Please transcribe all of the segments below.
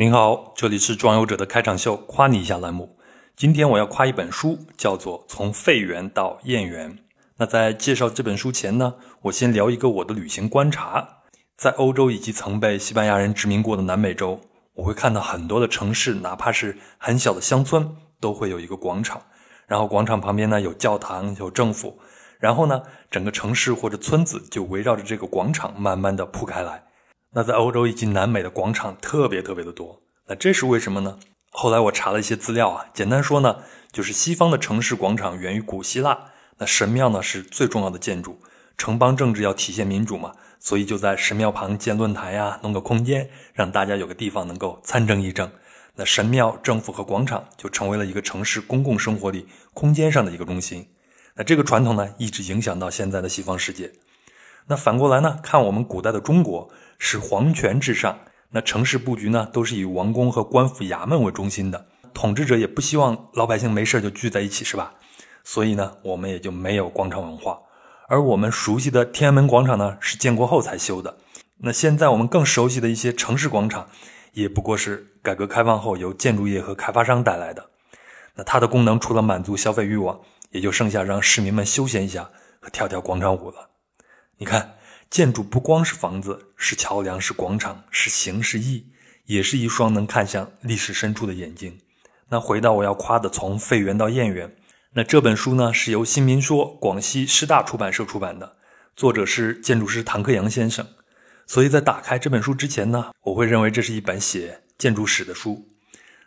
您好，这里是壮游者的开场秀，夸你一下栏目。今天我要夸一本书，叫做《从废园到燕园》。那在介绍这本书前呢，我先聊一个我的旅行观察。在欧洲以及曾被西班牙人殖民过的南美洲，我会看到很多的城市，哪怕是很小的乡村，都会有一个广场。然后广场旁边呢有教堂，有政府。然后呢，整个城市或者村子就围绕着这个广场慢慢的铺开来。那在欧洲以及南美的广场特别特别的多，那这是为什么呢？后来我查了一些资料啊，简单说呢，就是西方的城市广场源于古希腊，那神庙呢是最重要的建筑，城邦政治要体现民主嘛，所以就在神庙旁建论坛呀，弄个空间，让大家有个地方能够参政议政。那神庙、政府和广场就成为了一个城市公共生活里空间上的一个中心。那这个传统呢，一直影响到现在的西方世界。那反过来呢，看我们古代的中国。是皇权至上，那城市布局呢，都是以王宫和官府衙门为中心的。统治者也不希望老百姓没事就聚在一起，是吧？所以呢，我们也就没有广场文化。而我们熟悉的天安门广场呢，是建国后才修的。那现在我们更熟悉的一些城市广场，也不过是改革开放后由建筑业和开发商带来的。那它的功能除了满足消费欲望，也就剩下让市民们休闲一下和跳跳广场舞了。你看。建筑不光是房子，是桥梁，是广场，是形，是意，也是一双能看向历史深处的眼睛。那回到我要夸的，从废园到燕园。那这本书呢，是由新民说广西师大出版社出版的，作者是建筑师唐克阳先生。所以在打开这本书之前呢，我会认为这是一本写建筑史的书。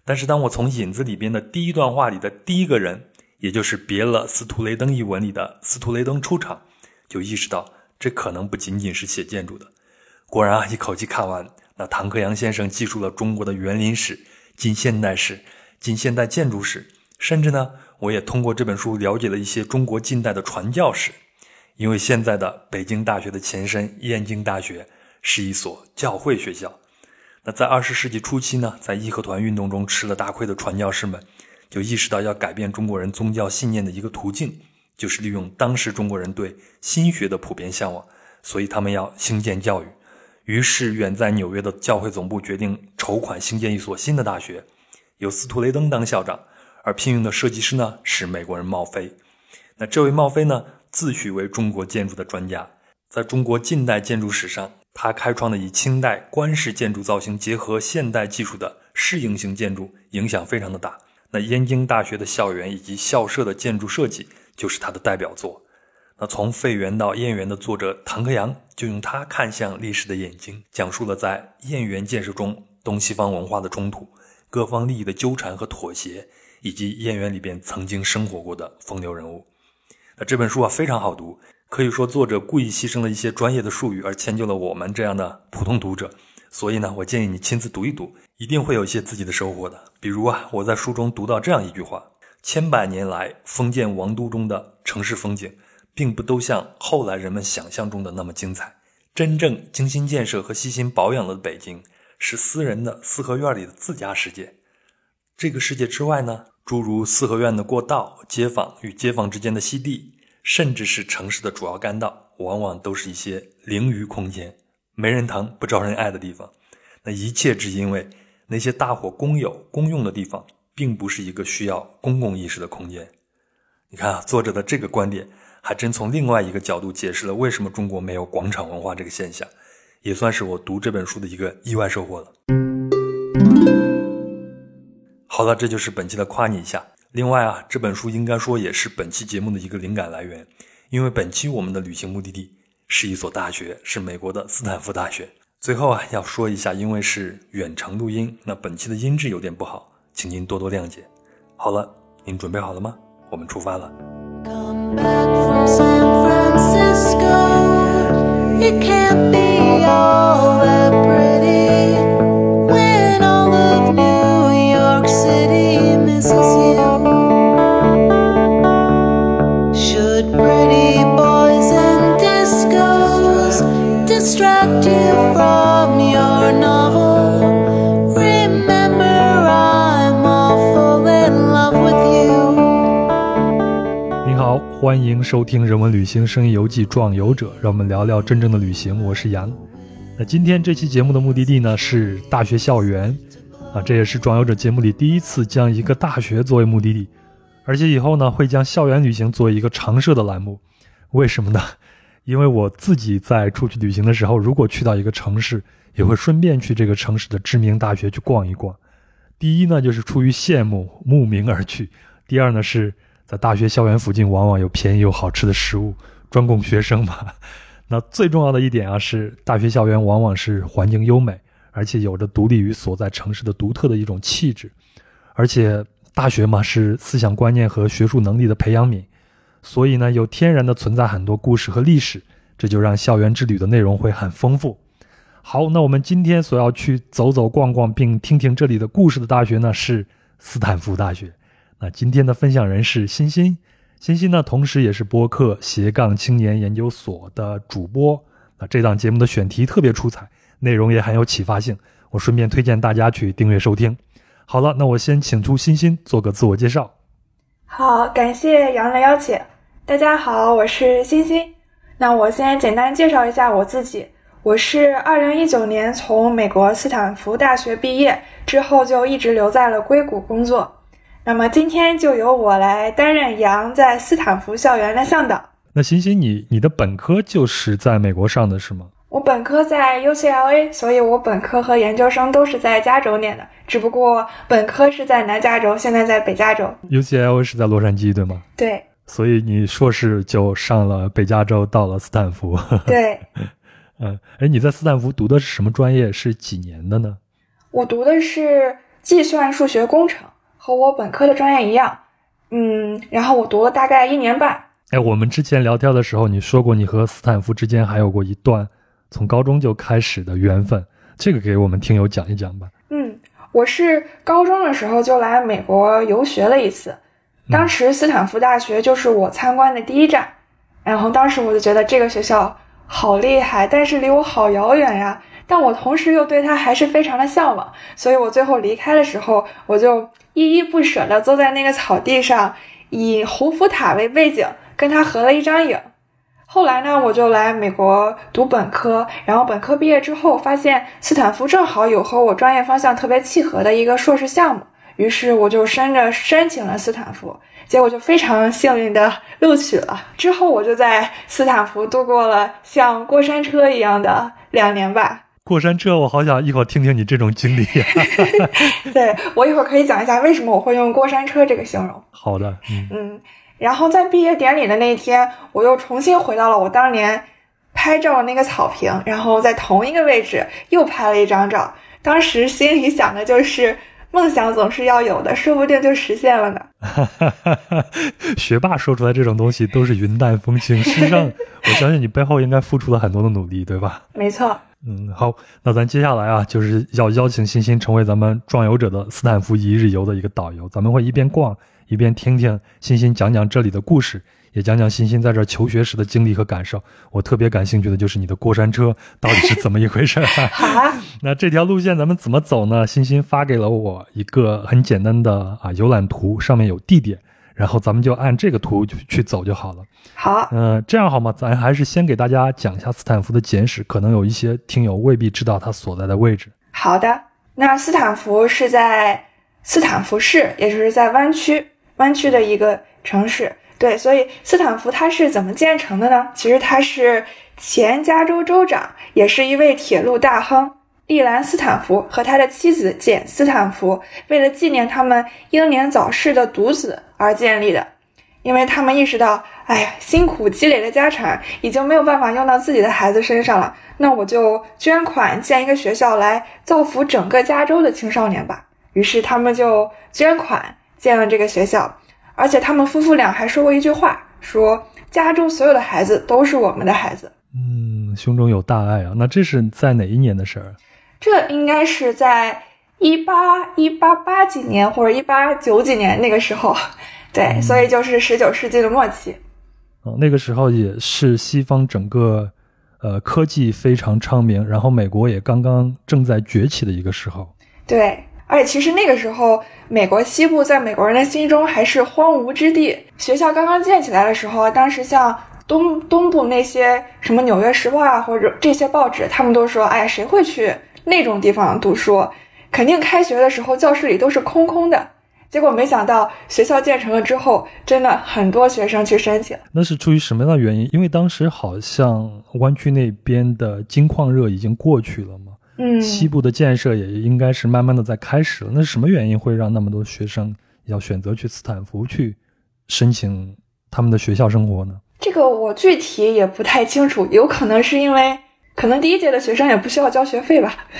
但是当我从引子里边的第一段话里的第一个人，也就是别了斯图雷登一文里的斯图雷登出场，就意识到。这可能不仅仅是写建筑的。果然啊，一口气看完，那唐克阳先生记述了中国的园林史、近现代史、近现代建筑史，甚至呢，我也通过这本书了解了一些中国近代的传教史。因为现在的北京大学的前身燕京大学是一所教会学校。那在二十世纪初期呢，在义和团运动中吃了大亏的传教士们，就意识到要改变中国人宗教信念的一个途径。就是利用当时中国人对新学的普遍向往，所以他们要兴建教育。于是，远在纽约的教会总部决定筹款兴建一所新的大学，由斯图雷登当校长，而聘用的设计师呢是美国人茂菲。那这位茂菲呢，自诩为中国建筑的专家，在中国近代建筑史上，他开创的以清代官式建筑造型结合现代技术的适应性建筑，影响非常的大。那燕京大学的校园以及校舍的建筑设计。就是他的代表作。那从废园到燕园的作者唐克阳，就用他看向历史的眼睛，讲述了在燕园建设中东西方文化的冲突、各方利益的纠缠和妥协，以及燕园里边曾经生活过的风流人物。那这本书啊非常好读，可以说作者故意牺牲了一些专业的术语，而迁就了我们这样的普通读者。所以呢，我建议你亲自读一读，一定会有一些自己的收获的。比如啊，我在书中读到这样一句话。千百年来，封建王都中的城市风景，并不都像后来人们想象中的那么精彩。真正精心建设和细心保养了的北京，是私人的四合院里的自家世界。这个世界之外呢，诸如四合院的过道、街坊与街坊之间的溪地，甚至是城市的主要干道，往往都是一些凌余空间，没人疼、不招人爱的地方。那一切只因为那些大伙公有、公用的地方。并不是一个需要公共意识的空间。你看啊，作者的这个观点，还真从另外一个角度解释了为什么中国没有广场文化这个现象，也算是我读这本书的一个意外收获了。好了，这就是本期的夸你一下。另外啊，这本书应该说也是本期节目的一个灵感来源，因为本期我们的旅行目的地是一所大学，是美国的斯坦福大学。最后啊，要说一下，因为是远程录音，那本期的音质有点不好。请您多多谅解。好了，您准备好了吗？我们出发了。欢迎收听《人文旅行声音游记·壮游者》，让我们聊聊真正的旅行。我是杨。那今天这期节目的目的地呢是大学校园。啊，这也是壮游者节目里第一次将一个大学作为目的地，而且以后呢会将校园旅行作为一个常设的栏目。为什么呢？因为我自己在出去旅行的时候，如果去到一个城市，也会顺便去这个城市的知名大学去逛一逛。第一呢，就是出于羡慕慕名而去；第二呢，是在大学校园附近往往有便宜又好吃的食物，专供学生嘛。那最重要的一点啊，是大学校园往往是环境优美。而且有着独立于所在城市的独特的一种气质，而且大学嘛是思想观念和学术能力的培养皿，所以呢有天然的存在很多故事和历史，这就让校园之旅的内容会很丰富。好，那我们今天所要去走走逛逛并听听这里的故事的大学呢是斯坦福大学。那今天的分享人是欣欣，欣欣呢同时也是播客斜杠青年研究所的主播。那这档节目的选题特别出彩。内容也很有启发性，我顺便推荐大家去订阅收听。好了，那我先请出欣欣做个自我介绍。好，感谢杨的邀请。大家好，我是欣欣。那我先简单介绍一下我自己。我是二零一九年从美国斯坦福大学毕业之后，就一直留在了硅谷工作。那么今天就由我来担任杨在斯坦福校园的向导。那欣欣，你你的本科就是在美国上的是吗？我本科在 UCLA，所以我本科和研究生都是在加州念的，只不过本科是在南加州，现在在北加州。UCLA 是在洛杉矶，对吗？对。所以你硕士就上了北加州，到了斯坦福。对。嗯，哎，你在斯坦福读的是什么专业？是几年的呢？我读的是计算数学工程，和我本科的专业一样。嗯，然后我读了大概一年半。哎，我们之前聊天的时候，你说过你和斯坦福之间还有过一段。从高中就开始的缘分，这个给我们听友讲一讲吧。嗯，我是高中的时候就来美国游学了一次，当时斯坦福大学就是我参观的第一站，然后当时我就觉得这个学校好厉害，但是离我好遥远呀。但我同时又对它还是非常的向往，所以我最后离开的时候，我就依依不舍地坐在那个草地上，以胡夫塔为背景，跟他合了一张影。后来呢，我就来美国读本科，然后本科毕业之后，发现斯坦福正好有和我专业方向特别契合的一个硕士项目，于是我就申着申请了斯坦福，结果就非常幸运的录取了。之后我就在斯坦福度过了像过山车一样的两年吧。过山车，我好想一会儿听听你这种经历。对我一会儿可以讲一下为什么我会用过山车这个形容。好的，嗯嗯。然后在毕业典礼的那一天，我又重新回到了我当年拍照的那个草坪，然后在同一个位置又拍了一张照。当时心里想的就是，梦想总是要有的，说不定就实现了呢。学霸说出来这种东西都是云淡风轻，实际上我相信你背后应该付出了很多的努力，对吧？没错。嗯，好，那咱接下来啊，就是要邀请欣欣成为咱们壮游者的斯坦福一日游的一个导游，咱们会一边逛。一边听听欣欣讲讲这里的故事，也讲讲欣欣在这求学时的经历和感受。我特别感兴趣的就是你的过山车到底是怎么一回事？那这条路线咱们怎么走呢？欣欣发给了我一个很简单的啊游览图，上面有地点，然后咱们就按这个图就去走就好了。好，嗯，这样好吗？咱还是先给大家讲一下斯坦福的简史，可能有一些听友未必知道它所在的位置。好的，那斯坦福是在斯坦福市，也就是在湾区。湾区的一个城市，对，所以斯坦福它是怎么建成的呢？其实它是前加州州长，也是一位铁路大亨利兰斯坦福和他的妻子简斯坦福，为了纪念他们英年早逝的独子而建立的。因为他们意识到，哎呀，辛苦积累的家产已经没有办法用到自己的孩子身上了，那我就捐款建一个学校来造福整个加州的青少年吧。于是他们就捐款。建了这个学校，而且他们夫妇俩还说过一句话，说家中所有的孩子都是我们的孩子。嗯，胸中有大爱啊。那这是在哪一年的事儿？这应该是在一八一八八几年或者一八九几年那个时候。对，所以就是十九世纪的末期。哦，那个时候也是西方整个呃科技非常昌明，然后美国也刚刚正在崛起的一个时候。对。而且其实那个时候，美国西部在美国人的心中还是荒芜之地。学校刚刚建起来的时候，当时像东东部那些什么《纽约时报》啊，或者这些报纸，他们都说：“哎呀，谁会去那种地方读书？”肯定开学的时候教室里都是空空的。结果没想到学校建成了之后，真的很多学生去申请。那是出于什么样的原因？因为当时好像湾区那边的金矿热已经过去了嘛，嗯，西部的建设也应该是慢慢的在开始了。那是什么原因会让那么多学生要选择去斯坦福去申请他们的学校生活呢？这个我具体也不太清楚，有可能是因为。可能第一届的学生也不需要交学费吧，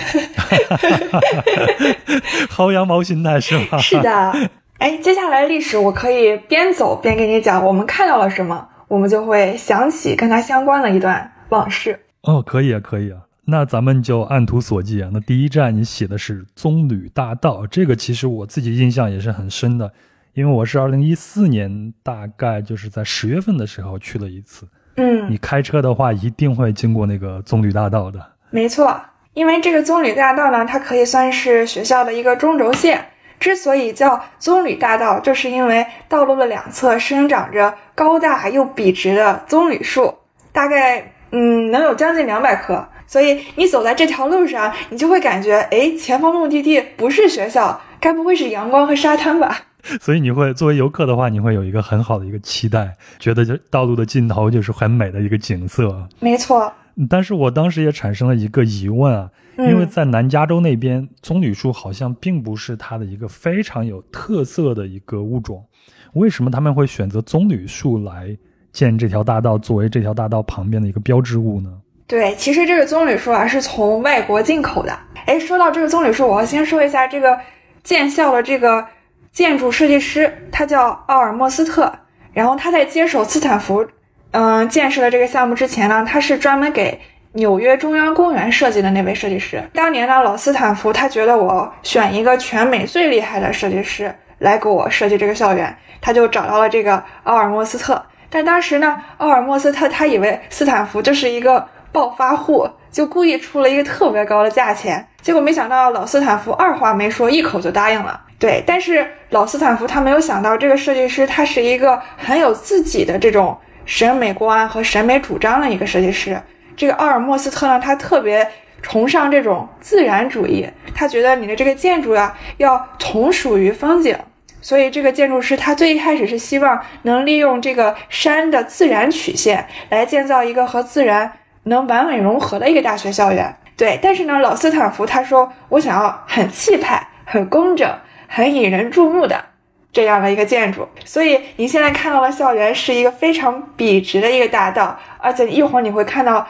薅羊毛心态是吧？是的，哎，接下来历史我可以边走边给你讲，我们看到了什么，我们就会想起跟它相关的一段往事。哦，可以啊，可以啊，那咱们就按图索骥啊。那第一站你写的是棕榈大道，这个其实我自己印象也是很深的，因为我是二零一四年大概就是在十月份的时候去了一次。嗯，你开车的话一定会经过那个棕榈大道的。没错，因为这个棕榈大道呢，它可以算是学校的一个中轴线。之所以叫棕榈大道，就是因为道路的两侧生长着高大又笔直的棕榈树，大概嗯能有将近两百棵。所以你走在这条路上，你就会感觉，哎，前方目的地不是学校，该不会是阳光和沙滩吧？所以你会作为游客的话，你会有一个很好的一个期待，觉得就道路的尽头就是很美的一个景色。没错，但是我当时也产生了一个疑问啊，因为在南加州那边，棕榈树好像并不是它的一个非常有特色的一个物种，为什么他们会选择棕榈树来建这条大道，作为这条大道旁边的一个标志物呢？对，其实这个棕榈树啊是从外国进口的。哎，说到这个棕榈树，我要先说一下这个建校的这个。建筑设计师他叫奥尔莫斯特，然后他在接手斯坦福，嗯，建设的这个项目之前呢，他是专门给纽约中央公园设计的那位设计师。当年呢，老斯坦福他觉得我选一个全美最厉害的设计师来给我设计这个校园，他就找到了这个奥尔莫斯特。但当时呢，奥尔莫斯特他以为斯坦福就是一个暴发户，就故意出了一个特别高的价钱。结果没想到老斯坦福二话没说，一口就答应了。对，但是老斯坦福他没有想到，这个设计师他是一个很有自己的这种审美观和审美主张的一个设计师。这个奥尔莫斯特呢，他特别崇尚这种自然主义，他觉得你的这个建筑呀要同属于风景。所以这个建筑师他最一开始是希望能利用这个山的自然曲线来建造一个和自然能完美融合的一个大学校园。对，但是呢，老斯坦福他说我想要很气派、很工整。很引人注目的这样的一个建筑，所以你现在看到的校园是一个非常笔直的一个大道，而且一会儿你会看到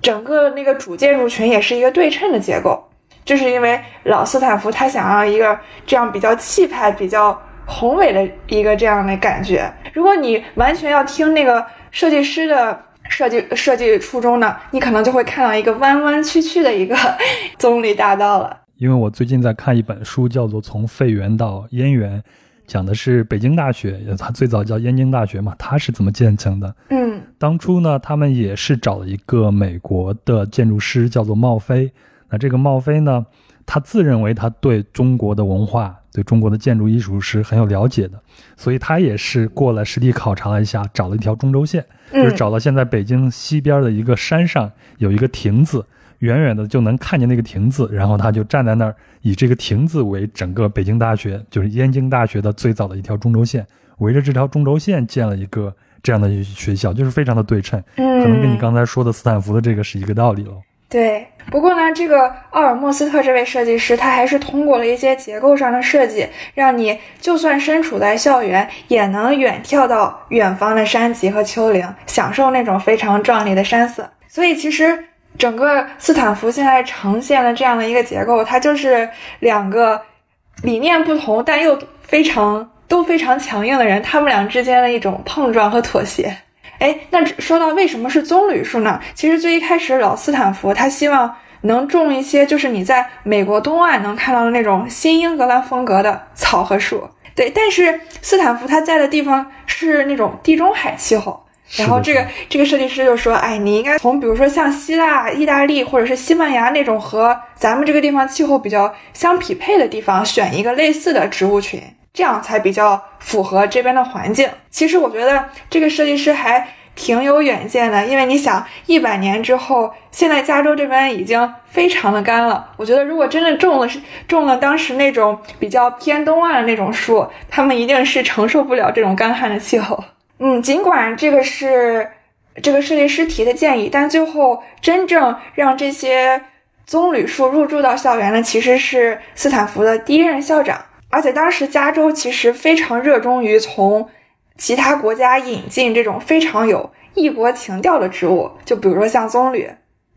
整个那个主建筑群也是一个对称的结构，就是因为老斯坦福他想要一个这样比较气派、比较宏伟的一个这样的感觉。如果你完全要听那个设计师的设计设计初衷呢，你可能就会看到一个弯弯曲曲的一个 棕榈大道了。因为我最近在看一本书，叫做《从废园到燕园》，讲的是北京大学，它最早叫燕京大学嘛，它是怎么建成的？嗯，当初呢，他们也是找了一个美国的建筑师，叫做茂飞。那这个茂飞呢，他自认为他对中国的文化、对中国的建筑艺术是很有了解的，所以他也是过来实地考察了一下，找了一条中轴线，就是找到现在北京西边的一个山上有一个亭子。远远的就能看见那个亭子，然后他就站在那儿，以这个亭子为整个北京大学，就是燕京大学的最早的一条中轴线，围着这条中轴线建了一个这样的学校，就是非常的对称，嗯可能跟你刚才说的斯坦福的这个是一个道理喽。对，不过呢，这个奥尔莫斯特这位设计师，他还是通过了一些结构上的设计，让你就算身处在校园，也能远眺到远方的山脊和丘陵，享受那种非常壮丽的山色。所以其实。整个斯坦福现在呈现的这样的一个结构，它就是两个理念不同但又非常都非常强硬的人，他们俩之间的一种碰撞和妥协。哎，那说到为什么是棕榈树呢？其实最一开始老斯坦福他希望能种一些，就是你在美国东岸能看到的那种新英格兰风格的草和树。对，但是斯坦福他在的地方是那种地中海气候。然后这个这个设计师就说：“哎，你应该从比如说像希腊、意大利或者是西班牙那种和咱们这个地方气候比较相匹配的地方，选一个类似的植物群，这样才比较符合这边的环境。”其实我觉得这个设计师还挺有远见的，因为你想，一百年之后，现在加州这边已经非常的干了。我觉得，如果真的种了是种了当时那种比较偏东岸的那种树，他们一定是承受不了这种干旱的气候。嗯，尽管这个是这个设计师提的建议，但最后真正让这些棕榈树入驻到校园的，其实是斯坦福的第一任校长。而且当时加州其实非常热衷于从其他国家引进这种非常有异国情调的植物，就比如说像棕榈，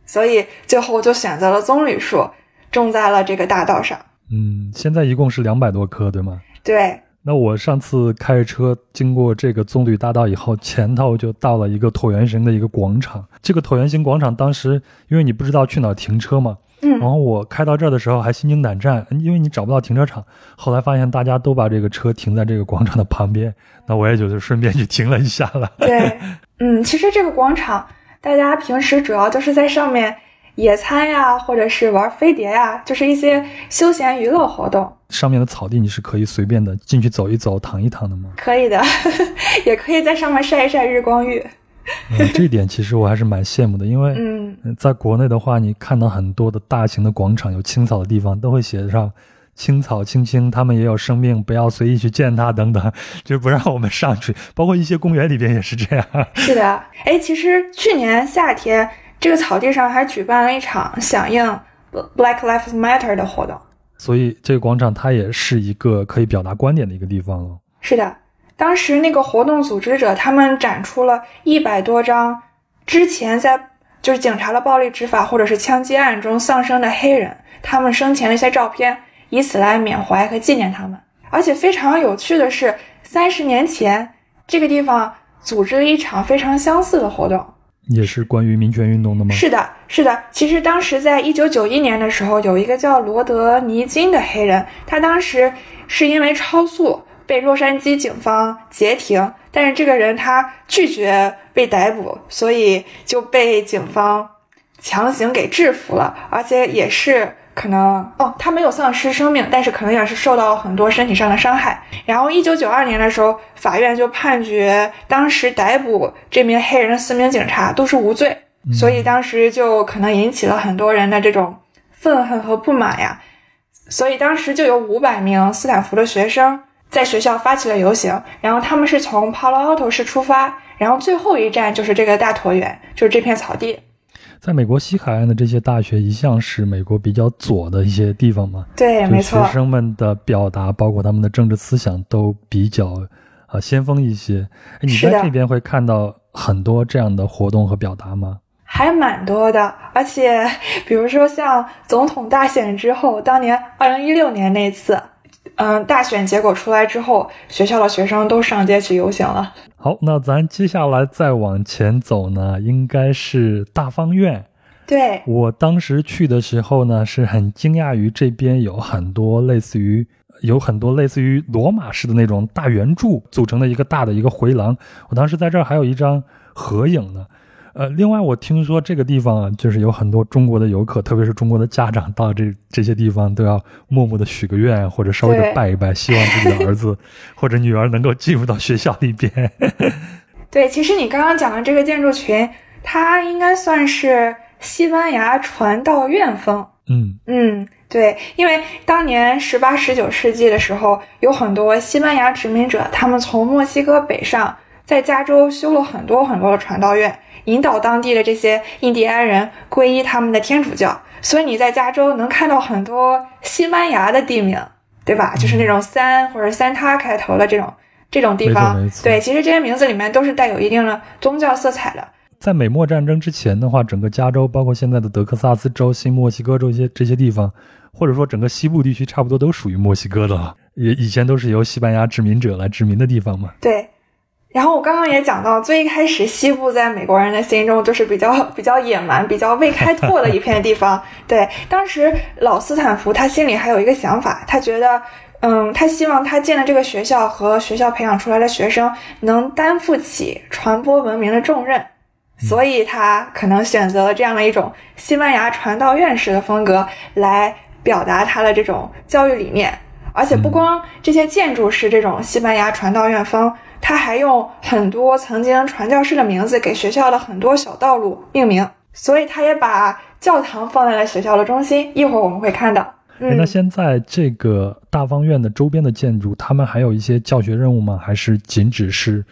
所以最后就选择了棕榈树种在了这个大道上。嗯，现在一共是两百多棵，对吗？对。那我上次开着车经过这个棕榈大道以后，前头就到了一个椭圆形的一个广场。这个椭圆形广场当时因为你不知道去哪停车嘛。嗯，然后我开到这儿的时候还心惊胆战，因为你找不到停车场。后来发现大家都把这个车停在这个广场的旁边，那我也就是顺便去停了一下了。对，嗯，其实这个广场大家平时主要就是在上面野餐呀，或者是玩飞碟呀，就是一些休闲娱乐活动。上面的草地你是可以随便的进去走一走、躺一躺的吗？可以的，也可以在上面晒一晒日光浴。嗯，这点其实我还是蛮羡慕的，因为嗯，在国内的话，你看到很多的大型的广场有青草的地方，都会写上“青草青青，它们也有生命，不要随意去践踏”等等，就不让我们上去。包括一些公园里边也是这样。是的，哎，其实去年夏天这个草地上还举办了一场响应 Black Lives Matter 的活动，所以这个广场它也是一个可以表达观点的一个地方了。是的。当时那个活动组织者，他们展出了一百多张之前在就是警察的暴力执法或者是枪击案中丧生的黑人他们生前的一些照片，以此来缅怀和纪念他们。而且非常有趣的是，三十年前这个地方组织了一场非常相似的活动，也是关于民权运动的吗？是的，是的。其实当时在一九九一年的时候，有一个叫罗德尼金的黑人，他当时是因为超速。被洛杉矶警方截停，但是这个人他拒绝被逮捕，所以就被警方强行给制服了，而且也是可能哦，他没有丧失生命，但是可能也是受到很多身体上的伤害。然后一九九二年的时候，法院就判决当时逮捕这名黑人的四名警察都是无罪，所以当时就可能引起了很多人的这种愤恨和不满呀，所以当时就有五百名斯坦福的学生。在学校发起了游行，然后他们是从 Palo Alto 市出发，然后最后一站就是这个大椭圆，就是这片草地。在美国西海岸的这些大学一向是美国比较左的一些地方嘛？对，没错。学生们的表达，包括他们的政治思想都比较啊先锋一些。你在这边会看到很多这样的活动和表达吗？还蛮多的，而且比如说像总统大选之后，当年二零一六年那次。嗯，大选结果出来之后，学校的学生都上街去游行了。好，那咱接下来再往前走呢，应该是大方院。对我当时去的时候呢，是很惊讶于这边有很多类似于有很多类似于罗马式的那种大圆柱组成的一个大的一个回廊。我当时在这儿还有一张合影呢。呃，另外我听说这个地方啊，就是有很多中国的游客，特别是中国的家长，到这这些地方都要默默的许个愿，或者稍微的拜一拜，希望自己的儿子或者女儿能够进入到学校里边。对，其实你刚刚讲的这个建筑群，它应该算是西班牙传道院风。嗯嗯，对，因为当年十八、十九世纪的时候，有很多西班牙殖民者，他们从墨西哥北上，在加州修了很多很多的传道院。引导当地的这些印第安人皈依他们的天主教，所以你在加州能看到很多西班牙的地名，对吧？就是那种三或者三他开头的这种这种地方。对，其实这些名字里面都是带有一定的宗教色彩的。在美墨战争之前的话，整个加州，包括现在的德克萨斯州、新墨西哥州一些这些地方，或者说整个西部地区，差不多都属于墨西哥的了。也以前都是由西班牙殖民者来殖民的地方嘛。对。然后我刚刚也讲到，最一开始西部在美国人的心中就是比较 比较野蛮、比较未开拓的一片地方。对，当时老斯坦福他心里还有一个想法，他觉得，嗯，他希望他建的这个学校和学校培养出来的学生能担负起传播文明的重任，所以他可能选择了这样的一种西班牙传道院式的风格来表达他的这种教育理念。而且不光这些建筑是这种西班牙传道院风。他还用很多曾经传教士的名字给学校的很多小道路命名，所以他也把教堂放在了学校的中心。一会儿我们会看到。嗯，那现在这个大方院的周边的建筑，他们还有一些教学任务吗？还是仅只是，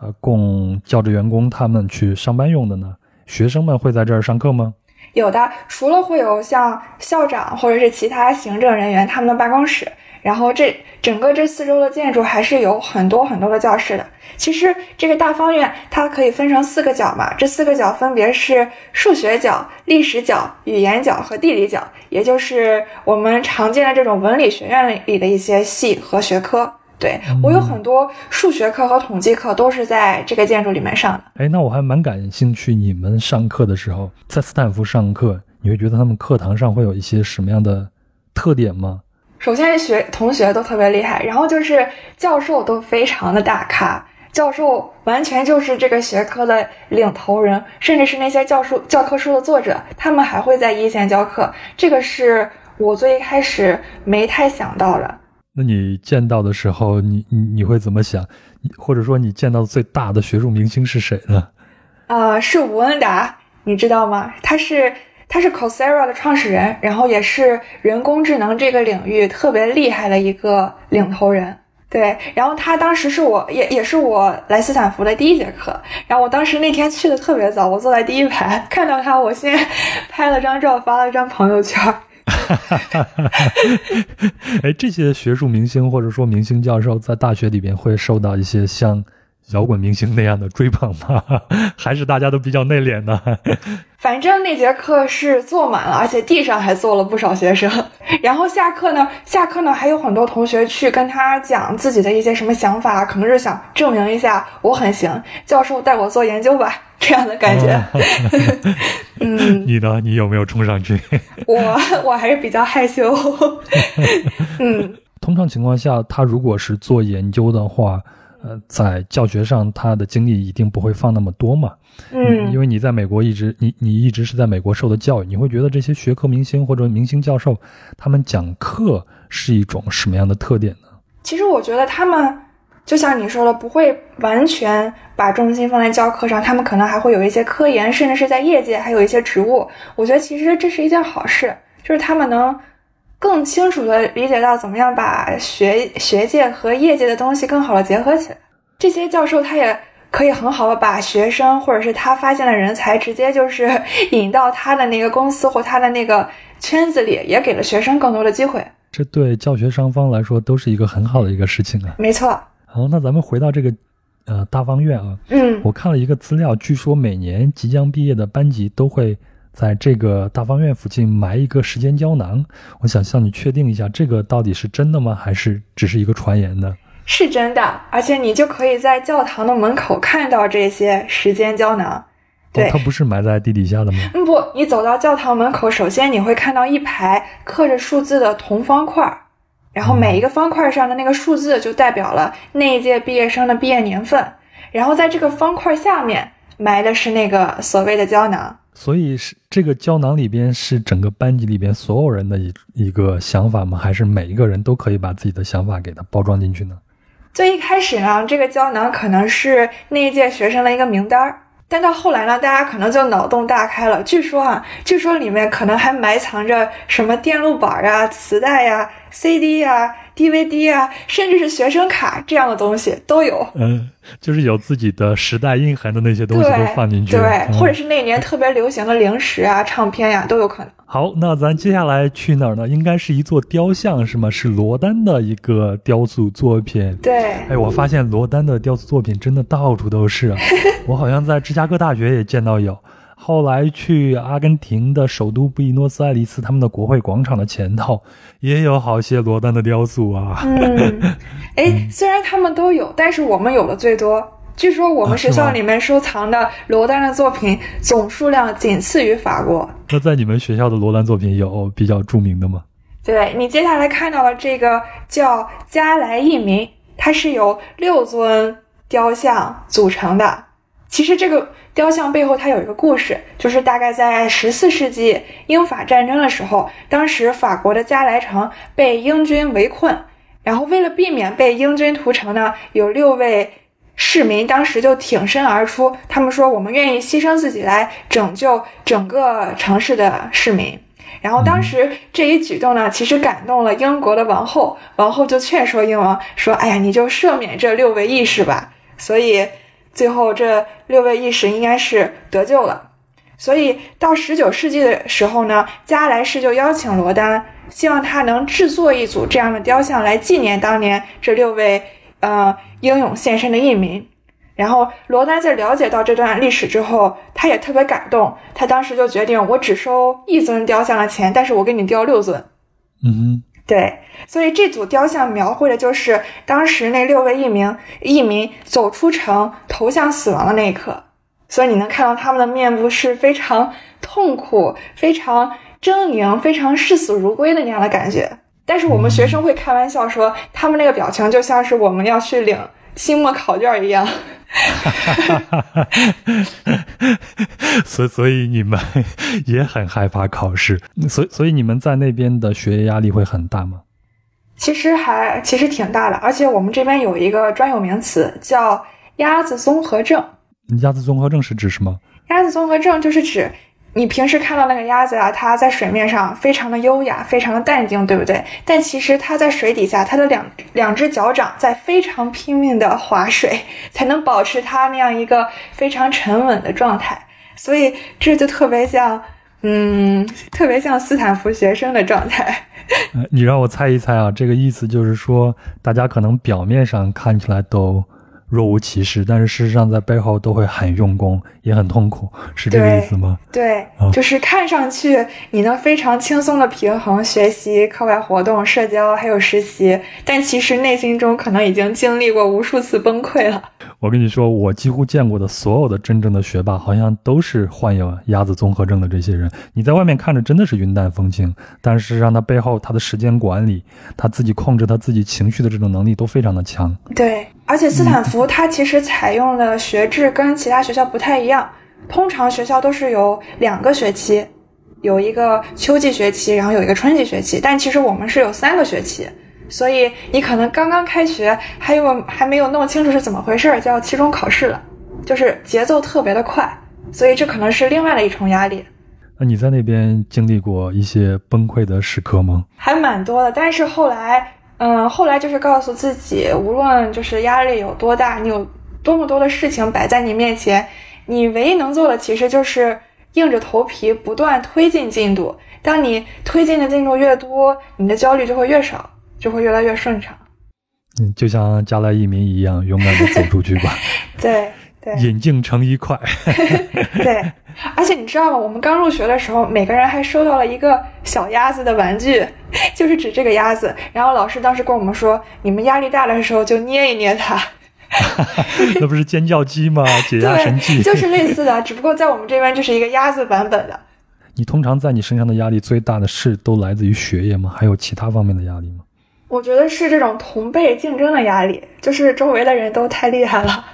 呃，供教职员工他们去上班用的呢？学生们会在这儿上课吗？有的，除了会有像校长或者是其他行政人员他们的办公室，然后这整个这四周的建筑还是有很多很多的教室的。其实这个大方院它可以分成四个角嘛，这四个角分别是数学角、历史角、语言角和地理角，也就是我们常见的这种文理学院里的一些系和学科。对我有很多数学课和统计课都是在这个建筑里面上的。哎，那我还蛮感兴趣，你们上课的时候在斯坦福上课，你会觉得他们课堂上会有一些什么样的特点吗？首先是，学同学都特别厉害，然后就是教授都非常的大咖，教授完全就是这个学科的领头人，甚至是那些教书教科书的作者，他们还会在一线教课，这个是我最一开始没太想到的。那你见到的时候，你你你会怎么想？或者说你见到最大的学术明星是谁呢？啊，是吴恩达，你知道吗？他是他是 Coursera 的创始人，然后也是人工智能这个领域特别厉害的一个领头人。对，然后他当时是我也也是我来斯坦福的第一节课，然后我当时那天去的特别早，我坐在第一排，看到他，我先 拍了张照，发了张朋友圈。哈哈哈哈哈！哎，这些学术明星或者说明星教授在大学里边会受到一些像摇滚明星那样的追捧吗？还是大家都比较内敛呢？反正那节课是坐满了，而且地上还坐了不少学生。然后下课呢，下课呢还有很多同学去跟他讲自己的一些什么想法，可能是想证明一下我很行，教授带我做研究吧，这样的感觉。嗯，你呢？你有没有冲上去？我我还是比较害羞。嗯，通常情况下，他如果是做研究的话。呃，在教学上，他的精力一定不会放那么多嘛。嗯，因为你在美国一直，你你一直是在美国受的教育，你会觉得这些学科明星或者明星教授，他们讲课是一种什么样的特点呢？其实我觉得他们就像你说的，不会完全把重心放在教课上，他们可能还会有一些科研，甚至是在业界还有一些职务。我觉得其实这是一件好事，就是他们能。更清楚地理解到怎么样把学学界和业界的东西更好的结合起来。这些教授他也可以很好的把学生或者是他发现的人才直接就是引到他的那个公司或他的那个圈子里，也给了学生更多的机会。这对教学双方来说都是一个很好的一个事情啊。没错。好，那咱们回到这个呃大方院啊。嗯。我看了一个资料，据说每年即将毕业的班级都会。在这个大方院附近埋一个时间胶囊，我想向你确定一下，这个到底是真的吗？还是只是一个传言呢？是真的，而且你就可以在教堂的门口看到这些时间胶囊。对，它不是埋在地底下的吗？嗯，不，你走到教堂门口，首先你会看到一排刻着数字的铜方块，然后每一个方块上的那个数字就代表了那一届毕业生的毕业年份，然后在这个方块下面埋的是那个所谓的胶囊。所以是这个胶囊里边是整个班级里边所有人的一一个想法吗？还是每一个人都可以把自己的想法给它包装进去呢？最一开始呢，这个胶囊可能是那一届学生的一个名单儿，但到后来呢，大家可能就脑洞大开了。据说啊，据说里面可能还埋藏着什么电路板啊、磁带呀、CD 啊。DVD 啊，甚至是学生卡这样的东西都有。嗯，就是有自己的时代印痕的那些东西都放进去。对，或者是那年特别流行的零食啊、唱片呀，都有可能。好，那咱接下来去哪儿呢？应该是一座雕像，是吗？是罗丹的一个雕塑作品。对。哎，我发现罗丹的雕塑作品真的到处都是。我好像在芝加哥大学也见到有。后来去阿根廷的首都布宜诺斯艾利斯，他们的国会广场的前头也有好些罗丹的雕塑啊。嗯，哎，虽然他们都有，但是我们有的最多。据说我们学校里面收藏的罗丹的作品总数量仅次于法国。那在你们学校的罗丹作品有比较著名的吗？对你接下来看到的这个叫加莱义民，它是由六尊雕像组成的。其实这个雕像背后它有一个故事，就是大概在十四世纪英法战争的时候，当时法国的加莱城被英军围困，然后为了避免被英军屠城呢，有六位市民当时就挺身而出，他们说我们愿意牺牲自己来拯救整个城市的市民。然后当时这一举动呢，其实感动了英国的王后，王后就劝说英王说：“哎呀，你就赦免这六位义士吧。”所以最后这六位义士应该是得救了。所以到十九世纪的时候呢，加莱士就邀请罗丹，希望他能制作一组这样的雕像来纪念当年这六位。呃，英勇献身的义民。然后罗丹在了解到这段历史之后，他也特别感动。他当时就决定，我只收一尊雕像的钱，但是我给你雕六尊。嗯，对。所以这组雕像描绘的就是当时那六位义民义民走出城投向死亡的那一刻。所以你能看到他们的面部是非常痛苦、非常狰狞、非常视死如归的那样的感觉。但是我们学生会开玩笑说，他们那个表情就像是我们要去领期末考卷一样。所以，所以你们也很害怕考试，所以，所以你们在那边的学业压力会很大吗？其实还其实挺大的，而且我们这边有一个专有名词叫“鸭子综合症”。鸭子综合症是指什么？鸭子综合症就是指。你平时看到那个鸭子啊，它在水面上非常的优雅，非常的淡定，对不对？但其实它在水底下，它的两两只脚掌在非常拼命的划水，才能保持它那样一个非常沉稳的状态。所以这就特别像，嗯，特别像斯坦福学生的状态。你让我猜一猜啊，这个意思就是说，大家可能表面上看起来都。若无其事，但是事实上在背后都会很用功，也很痛苦，是这个意思吗？对，就是看上去你能非常轻松的平衡学习、课外活动、社交还有实习，但其实内心中可能已经经历过无数次崩溃了。我跟你说，我几乎见过的所有的真正的学霸，好像都是患有鸭子综合症的这些人。你在外面看着真的是云淡风轻，但是让他背后他的时间管理，他自己控制他自己情绪的这种能力都非常的强。对。而且斯坦福它其实采用的学制跟其他学校不太一样，通常学校都是有两个学期，有一个秋季学期，然后有一个春季学期，但其实我们是有三个学期，所以你可能刚刚开学，还有还没有弄清楚是怎么回事，就要期中考试了，就是节奏特别的快，所以这可能是另外的一重压力。那你在那边经历过一些崩溃的时刻吗？还蛮多的，但是后来。嗯，后来就是告诉自己，无论就是压力有多大，你有多么多的事情摆在你面前，你唯一能做的其实就是硬着头皮不断推进进度。当你推进的进度越多，你的焦虑就会越少，就会越来越顺畅。嗯，就像加莱一民一样，勇敢的走出去吧。对对。引颈成一块，对，而且你知道吗？我们刚入学的时候，每个人还收到了一个小鸭子的玩具，就是指这个鸭子。然后老师当时跟我们说，你们压力大的时候就捏一捏它。那不是尖叫鸡吗？解压神器，就是类似的，只不过在我们这边就是一个鸭子版本的。你通常在你身上的压力最大的是都来自于学业吗？还有其他方面的压力吗？我觉得是这种同辈竞争的压力，就是周围的人都太厉害了。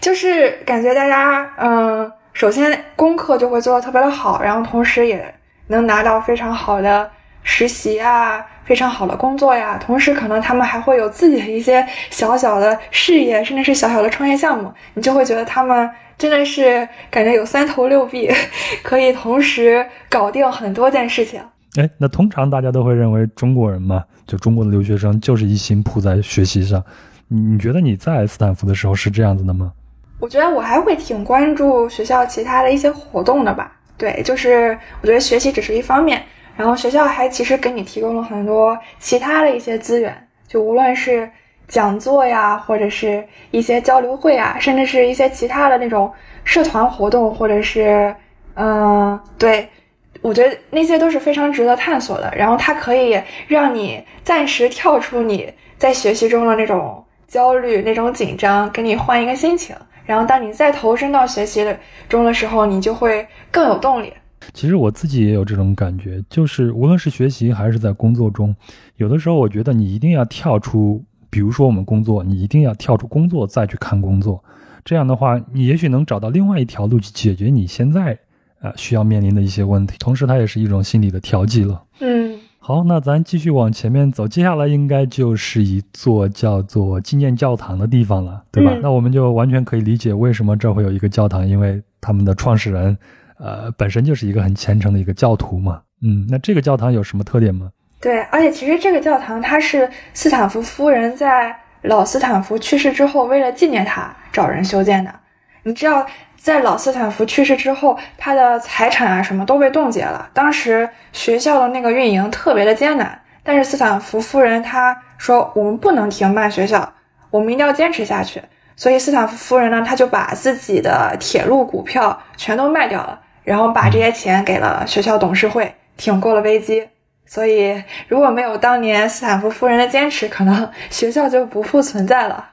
就是感觉大家，嗯，首先功课就会做的特别的好，然后同时也能拿到非常好的实习啊，非常好的工作呀。同时，可能他们还会有自己的一些小小的事业，甚至是小小的创业项目。你就会觉得他们真的是感觉有三头六臂，可以同时搞定很多件事情。哎，那通常大家都会认为中国人嘛，就中国的留学生就是一心扑在学习上。你觉得你在斯坦福的时候是这样子的吗？我觉得我还会挺关注学校其他的一些活动的吧。对，就是我觉得学习只是一方面，然后学校还其实给你提供了很多其他的一些资源，就无论是讲座呀，或者是一些交流会啊，甚至是一些其他的那种社团活动，或者是嗯，对，我觉得那些都是非常值得探索的。然后它可以让你暂时跳出你在学习中的那种焦虑、那种紧张，给你换一个心情。然后，当你再投身到学习的中的时候，你就会更有动力。其实我自己也有这种感觉，就是无论是学习还是在工作中，有的时候我觉得你一定要跳出，比如说我们工作，你一定要跳出工作再去看工作，这样的话，你也许能找到另外一条路去解决你现在呃需要面临的一些问题。同时，它也是一种心理的调剂了。嗯。好，那咱继续往前面走，接下来应该就是一座叫做纪念教堂的地方了，对吧？嗯那我们就完全可以理解为什么这儿会有一个教堂，因为他们的创始人，呃，本身就是一个很虔诚的一个教徒嘛。嗯，那这个教堂有什么特点吗？对，而且其实这个教堂它是斯坦福夫人在老斯坦福去世之后，为了纪念他找人修建的。你知道，在老斯坦福去世之后，他的财产啊什么都被冻结了。当时学校的那个运营特别的艰难，但是斯坦福夫人她说我们不能停办学校，我们一定要坚持下去。所以斯坦福夫人呢，她就把自己的铁路股票全都卖掉了，然后把这些钱给了学校董事会，挺过了危机。所以，如果没有当年斯坦福夫人的坚持，可能学校就不复存在了。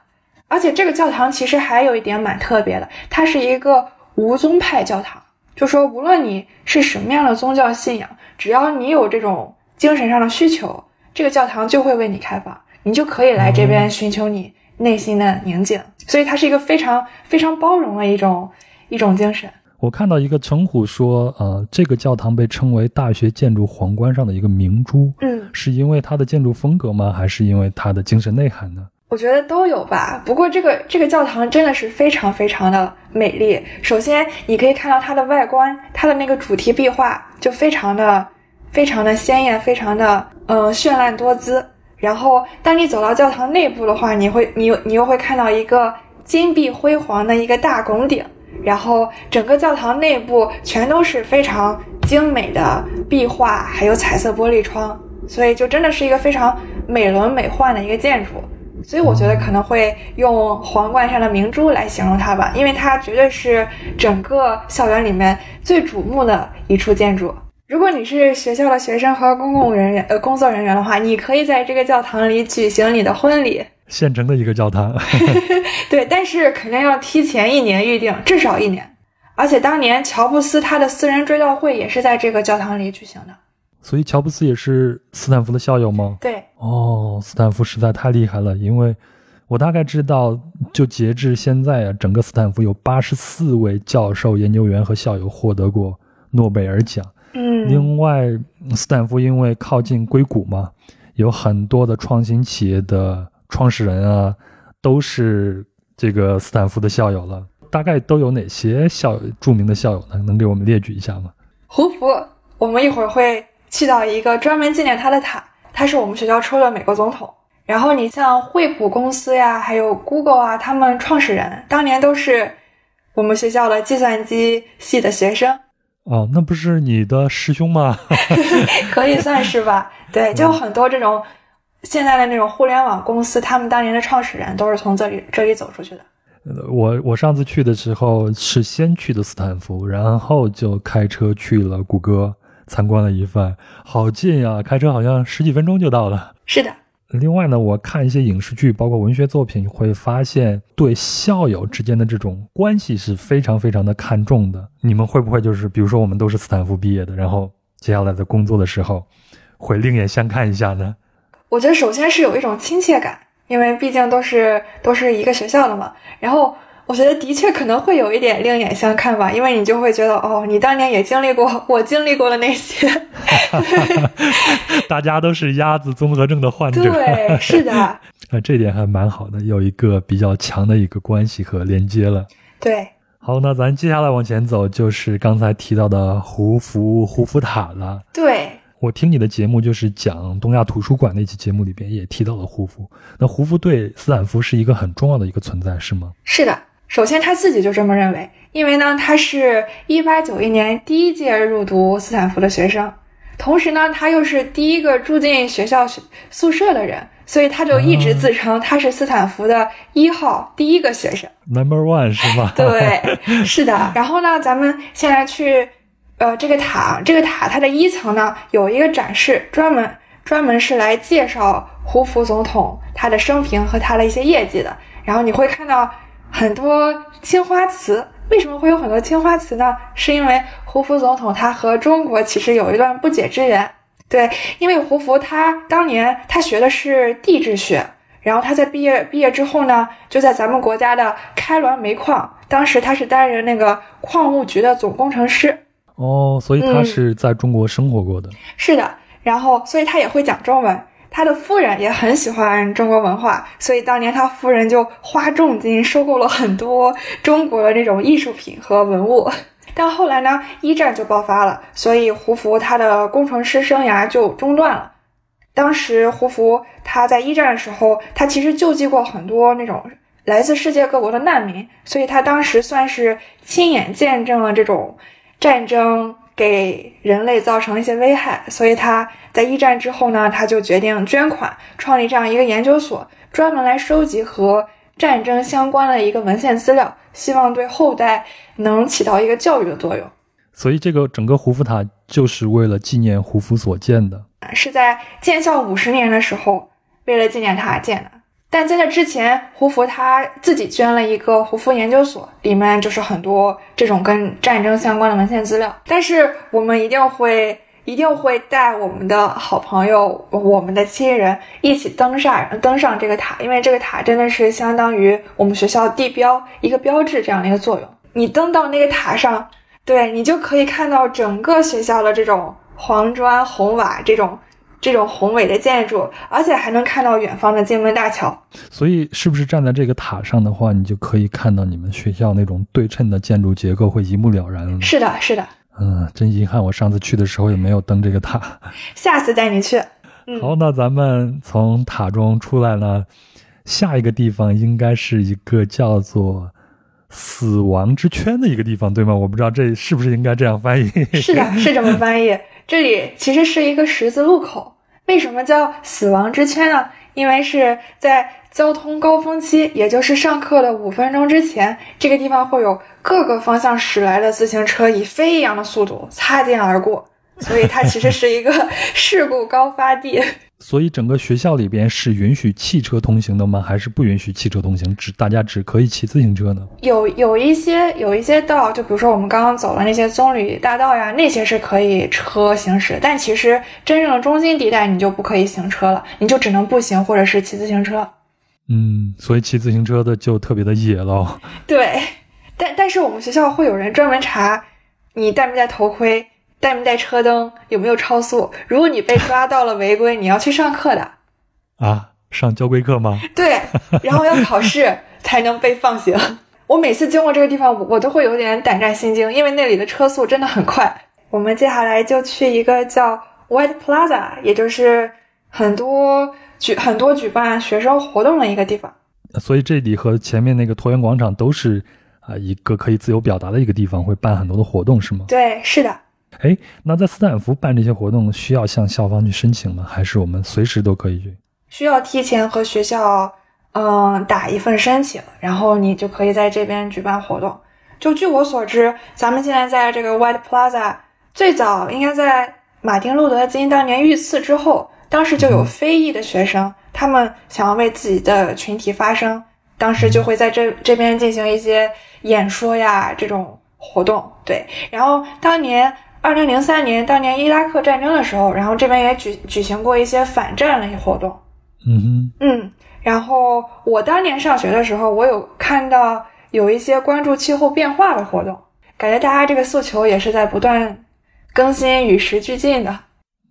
而且，这个教堂其实还有一点蛮特别的，它是一个无宗派教堂，就说无论你是什么样的宗教信仰，只要你有这种精神上的需求，这个教堂就会为你开放，你就可以来这边寻求你内心的宁静。所以，它是一个非常非常包容的一种一种精神。我看到一个称呼说，呃，这个教堂被称为大学建筑皇冠上的一个明珠，嗯，是因为它的建筑风格吗？还是因为它的精神内涵呢？我觉得都有吧。不过这个这个教堂真的是非常非常的美丽。首先，你可以看到它的外观，它的那个主题壁画就非常的非常的鲜艳，非常的嗯、绚烂多姿。然后，当你走到教堂内部的话，你会你你又会看到一个金碧辉煌的一个大拱顶。然后整个教堂内部全都是非常精美的壁画，还有彩色玻璃窗，所以就真的是一个非常美轮美奂的一个建筑。所以我觉得可能会用皇冠上的明珠来形容它吧，因为它绝对是整个校园里面最瞩目的一处建筑。如果你是学校的学生和公共人员呃工作人员的话，你可以在这个教堂里举行你的婚礼。现成的一个教堂。对，但是肯定要提前一年预定，至少一年。而且当年乔布斯他的私人追悼会也是在这个教堂里举行的。所以乔布斯也是斯坦福的校友吗？对，哦，斯坦福实在太厉害了，因为我大概知道，就截至现在啊，整个斯坦福有八十四位教授、研究员和校友获得过诺贝尔奖。嗯，另外，斯坦福因为靠近硅谷嘛，有很多的创新企业的创始人啊，都是这个斯坦福的校友了。大概都有哪些校著名的校友呢？能给我们列举一下吗？胡佛，我们一会儿会去到一个专门纪念他的塔，他是我们学校抽的美国总统。然后你像惠普公司呀，还有 Google 啊，他们创始人当年都是我们学校的计算机系的学生，哦，那不是你的师兄吗？可以算是吧。对，就很多这种现在的那种互联网公司，他们当年的创始人都是从这里这里走出去的。呃我我上次去的时候是先去的斯坦福，然后就开车去了谷歌参观了一番，好近啊，开车好像十几分钟就到了。是的，另外呢，我看一些影视剧，包括文学作品，会发现对校友之间的这种关系是非常非常的看重的。你们会不会就是，比如说我们都是斯坦福毕业的，然后接下来在工作的时候，会另眼相看一下呢？我觉得首先是有一种亲切感，因为毕竟都是都是一个学校的嘛。然后我觉得的确可能会有一点另眼相看吧，因为你就会觉得哦，你当年也经历过我经历过的那些。大家都是鸭子综合症的患者。对，是的，啊，这点还蛮好的，有一个比较强的一个关系和连接了。对，好，那咱接下来往前走，就是刚才提到的胡佛胡佛塔了。对，我听你的节目，就是讲东亚图书馆那期节目里边也提到了胡佛。那胡佛对斯坦福是一个很重要的一个存在，是吗？是的。首先他自己就这么认为，因为呢，他是一八九一年第一届入读斯坦福的学生，同时呢，他又是第一个住进学校宿舍的人，所以他就一直自称他是斯坦福的一号第一个学生。Number one 是吗？对，是的。然后呢，咱们现在去，呃，这个塔，这个塔它的一层呢有一个展示，专门专门是来介绍胡佛总统他的生平和他的一些业绩的。然后你会看到很多青花瓷。为什么会有很多青花瓷呢？是因为胡佛总统他和中国其实有一段不解之缘。对，因为胡佛他当年他学的是地质学。然后他在毕业毕业之后呢，就在咱们国家的开滦煤矿，当时他是担任那个矿务局的总工程师。哦，所以他是在中国生活过的。是的，然后所以他也会讲中文。他的夫人也很喜欢中国文化，所以当年他夫人就花重金收购了很多中国的这种艺术品和文物。但后来呢，一战就爆发了，所以胡佛他的工程师生涯就中断了。当时胡佛他在一战的时候，他其实救济过很多那种来自世界各国的难民，所以他当时算是亲眼见证了这种战争。给人类造成了一些危害，所以他在一战之后呢，他就决定捐款，创立这样一个研究所，专门来收集和战争相关的一个文献资料，希望对后代能起到一个教育的作用。所以，这个整个胡夫塔就是为了纪念胡夫所建的，是在建校五十年的时候，为了纪念他建的。但在那之前，胡佛他自己捐了一个胡佛研究所，里面就是很多这种跟战争相关的文献资料。但是我们一定会一定会带我们的好朋友、我们的亲人一起登上登上这个塔，因为这个塔真的是相当于我们学校地标一个标志这样的一个作用。你登到那个塔上，对你就可以看到整个学校的这种黄砖红瓦这种。这种宏伟的建筑，而且还能看到远方的金门大桥。所以，是不是站在这个塔上的话，你就可以看到你们学校那种对称的建筑结构，会一目了然了？是的，是的。嗯，真遗憾，我上次去的时候也没有登这个塔。下次带你去。好，那咱们从塔中出来了，下一个地方应该是一个叫做“死亡之圈”的一个地方，对吗？我不知道这是不是应该这样翻译。是的，是这么翻译。这里其实是一个十字路口。为什么叫死亡之圈呢？因为是在交通高峰期，也就是上课的五分钟之前，这个地方会有各个方向驶来的自行车以飞一样的速度擦肩而过，所以它其实是一个事故高发地。所以整个学校里边是允许汽车通行的吗？还是不允许汽车通行？只大家只可以骑自行车呢？有有一些有一些道，就比如说我们刚刚走的那些棕榈大道呀，那些是可以车行驶。但其实真正的中心地带你就不可以行车了，你就只能步行或者是骑自行车。嗯，所以骑自行车的就特别的野喽。对，但但是我们学校会有人专门查你戴没戴头盔。带没带车灯？有没有超速？如果你被抓到了违规，你要去上课的啊？上交规课吗？对，然后要考试才能被放行。我每次经过这个地方，我都会有点胆战心惊，因为那里的车速真的很快。我们接下来就去一个叫 White Plaza，也就是很多举很多举办学生活动的一个地方。所以这里和前面那个椭圆广场都是啊一个可以自由表达的一个地方，会办很多的活动，是吗？对，是的。哎，那在斯坦福办这些活动需要向校方去申请吗？还是我们随时都可以去？需要提前和学校嗯打一份申请，然后你就可以在这边举办活动。就据我所知，咱们现在在这个 White Plaza 最早应该在马丁路德金当年遇刺之后，当时就有非裔的学生，他们想要为自己的群体发声，当时就会在这这边进行一些演说呀这种活动。对，然后当年。二零零三年，当年伊拉克战争的时候，然后这边也举举行过一些反战类活动。嗯哼，嗯，然后我当年上学的时候，我有看到有一些关注气候变化的活动，感觉大家这个诉求也是在不断更新、与时俱进的。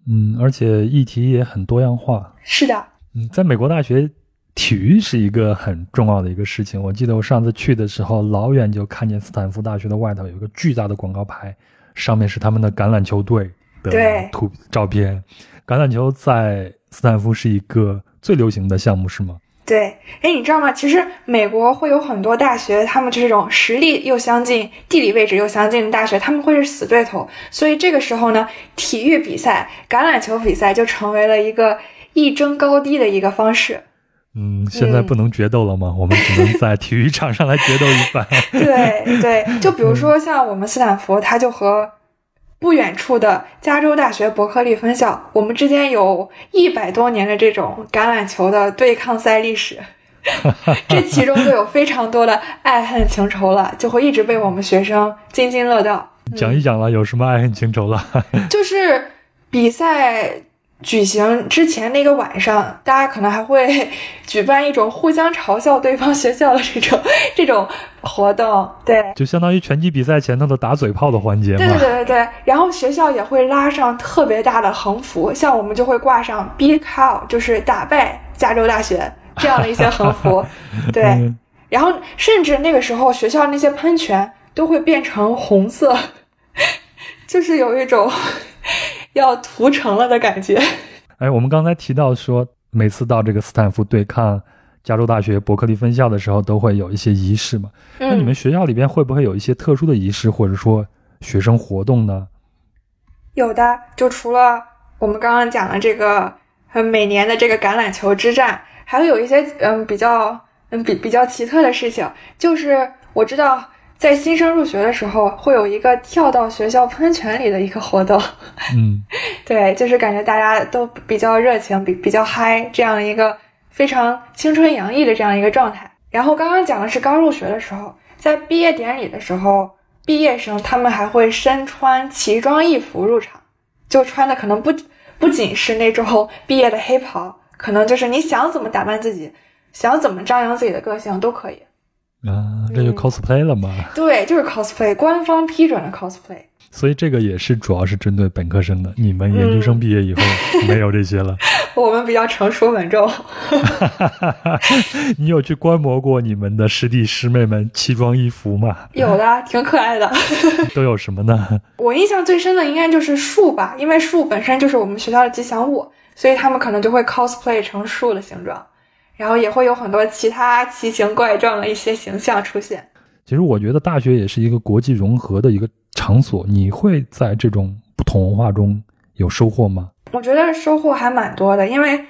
嗯，而且议题也很多样化。是的，嗯，在美国大学，体育是一个很重要的一个事情。我记得我上次去的时候，老远就看见斯坦福大学的外头有一个巨大的广告牌。上面是他们的橄榄球队的图照片。橄榄球在斯坦福是一个最流行的项目，是吗？对。哎，你知道吗？其实美国会有很多大学，他们这种实力又相近、地理位置又相近的大学，他们会是死对头。所以这个时候呢，体育比赛、橄榄球比赛就成为了一个一争高低的一个方式。嗯，现在不能决斗了吗？我们只能在体育场上来决斗一番。对 对，就比如说像我们斯坦福，他就和不远处的加州大学伯克利分校，我们之间有一百多年的这种橄榄球的对抗赛历史，这其中就有非常多的爱恨情仇了，就会一直被我们学生津津乐道。讲一讲了，有什么爱恨情仇了？就是比赛。举行之前那个晚上，大家可能还会举办一种互相嘲笑对方学校的这种这种活动，对，就相当于拳击比赛前头的打嘴炮的环节嘛。对对对对对。然后学校也会拉上特别大的横幅，像我们就会挂上 “beat Cal”，就是打败加州大学这样的一些横幅，对。然后甚至那个时候学校那些喷泉都会变成红色，就是有一种。要屠城了的感觉。哎，我们刚才提到说，每次到这个斯坦福对抗加州大学伯克利分校的时候，都会有一些仪式嘛。那你们学校里边会不会有一些特殊的仪式，或者说学生活动呢？有的，就除了我们刚刚讲的这个，每年的这个橄榄球之战，还会有一些嗯比较嗯比比较奇特的事情，就是我知道。在新生入学的时候，会有一个跳到学校喷泉里的一个活动。嗯，对，就是感觉大家都比较热情，比比较嗨，这样一个非常青春洋溢的这样一个状态。然后刚刚讲的是刚入学的时候，在毕业典礼的时候，毕业生他们还会身穿奇装异服入场，就穿的可能不不仅是那种毕业的黑袍，可能就是你想怎么打扮自己，想怎么张扬自己的个性都可以。啊，这就 cosplay 了吗？对，就是 cosplay，官方批准的 cosplay。所以这个也是主要是针对本科生的。你们研究生毕业以后没有这些了？我们比较成熟稳重。你有去观摩过你们的师弟师妹们奇装异服吗？有的，挺可爱的。都有什么呢？我印象最深的应该就是树吧，因为树本身就是我们学校的吉祥物，所以他们可能就会 cosplay 成树的形状。然后也会有很多其他奇形怪状的一些形象出现。其实我觉得大学也是一个国际融合的一个场所，你会在这种不同文化中有收获吗？我觉得收获还蛮多的，因为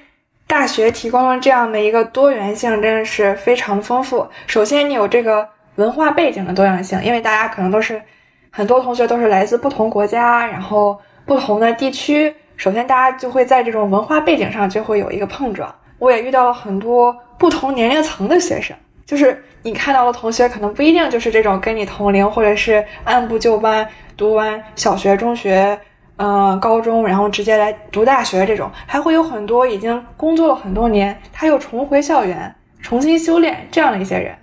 大学提供了这样的一个多元性，真的是非常丰富。首先，你有这个文化背景的多样性，因为大家可能都是很多同学都是来自不同国家，然后不同的地区，首先大家就会在这种文化背景上就会有一个碰撞。我也遇到了很多不同年龄层的学生，就是你看到的同学，可能不一定就是这种跟你同龄，或者是按部就班读完小学、中学，嗯，高中，然后直接来读大学这种，还会有很多已经工作了很多年，他又重回校园，重新修炼这样的一些人。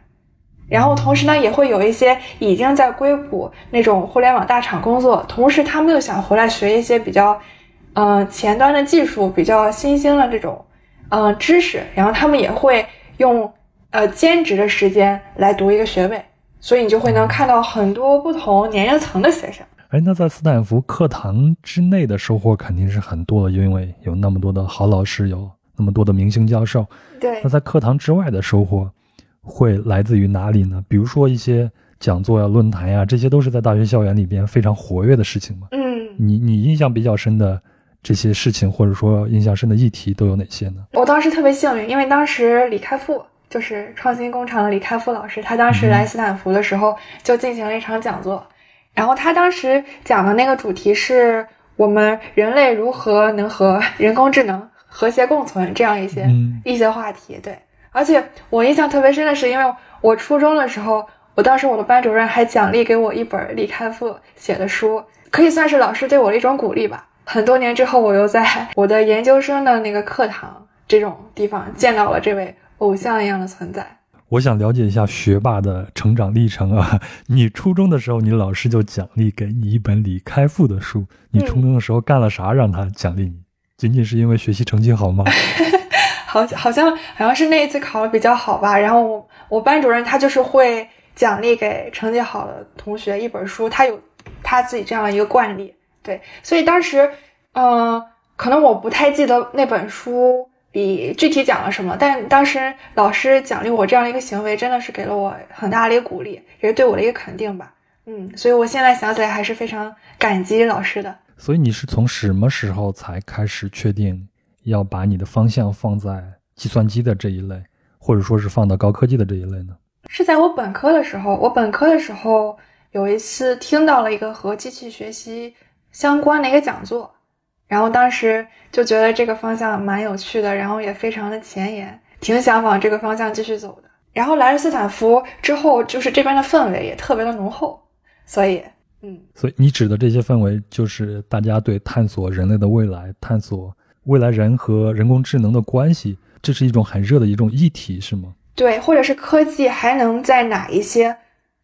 然后同时呢，也会有一些已经在硅谷那种互联网大厂工作，同时他们又想回来学一些比较，嗯，前端的技术，比较新兴的这种。嗯，知识，然后他们也会用呃兼职的时间来读一个学位，所以你就会能看到很多不同年龄层的学生。哎，那在斯坦福课堂之内的收获肯定是很多的，因为有那么多的好老师，有那么多的明星教授。对。那在课堂之外的收获会来自于哪里呢？比如说一些讲座呀、论坛呀，这些都是在大学校园里边非常活跃的事情嘛？嗯。你你印象比较深的。这些事情或者说印象深的议题都有哪些呢？我当时特别幸运，因为当时李开复就是创新工厂的李开复老师，他当时来斯坦福的时候就进行了一场讲座，然后他当时讲的那个主题是我们人类如何能和人工智能和谐共存这样一些一些话题。对，而且我印象特别深的是，因为我初中的时候，我当时我的班主任还奖励给我一本李开复写的书，可以算是老师对我的一种鼓励吧。很多年之后，我又在 我的研究生的那个课堂这种地方见到了这位偶像一样的存在。我想了解一下学霸的成长历程啊！你初中的时候，你老师就奖励给你一本李开复的书。你初中的时候干了啥让他奖励你？仅仅是因为学习成绩好吗？好，好像好像是那一次考的比较好吧。然后我我班主任他就是会奖励给成绩好的同学一本书，他有他自己这样的一个惯例。对，所以当时，嗯，可能我不太记得那本书里具体讲了什么，但当时老师奖励我这样的一个行为，真的是给了我很大的一个鼓励，也是对我的一个肯定吧。嗯，所以我现在想起来还是非常感激老师的。所以你是从什么时候才开始确定要把你的方向放在计算机的这一类，或者说是放到高科技的这一类呢？是在我本科的时候，我本科的时候有一次听到了一个和机器学习。相关的一个讲座，然后当时就觉得这个方向蛮有趣的，然后也非常的前沿，挺想往这个方向继续走的。然后来了斯坦福之后，就是这边的氛围也特别的浓厚，所以，嗯，所以你指的这些氛围，就是大家对探索人类的未来、探索未来人和人工智能的关系，这是一种很热的一种议题，是吗？对，或者是科技还能在哪一些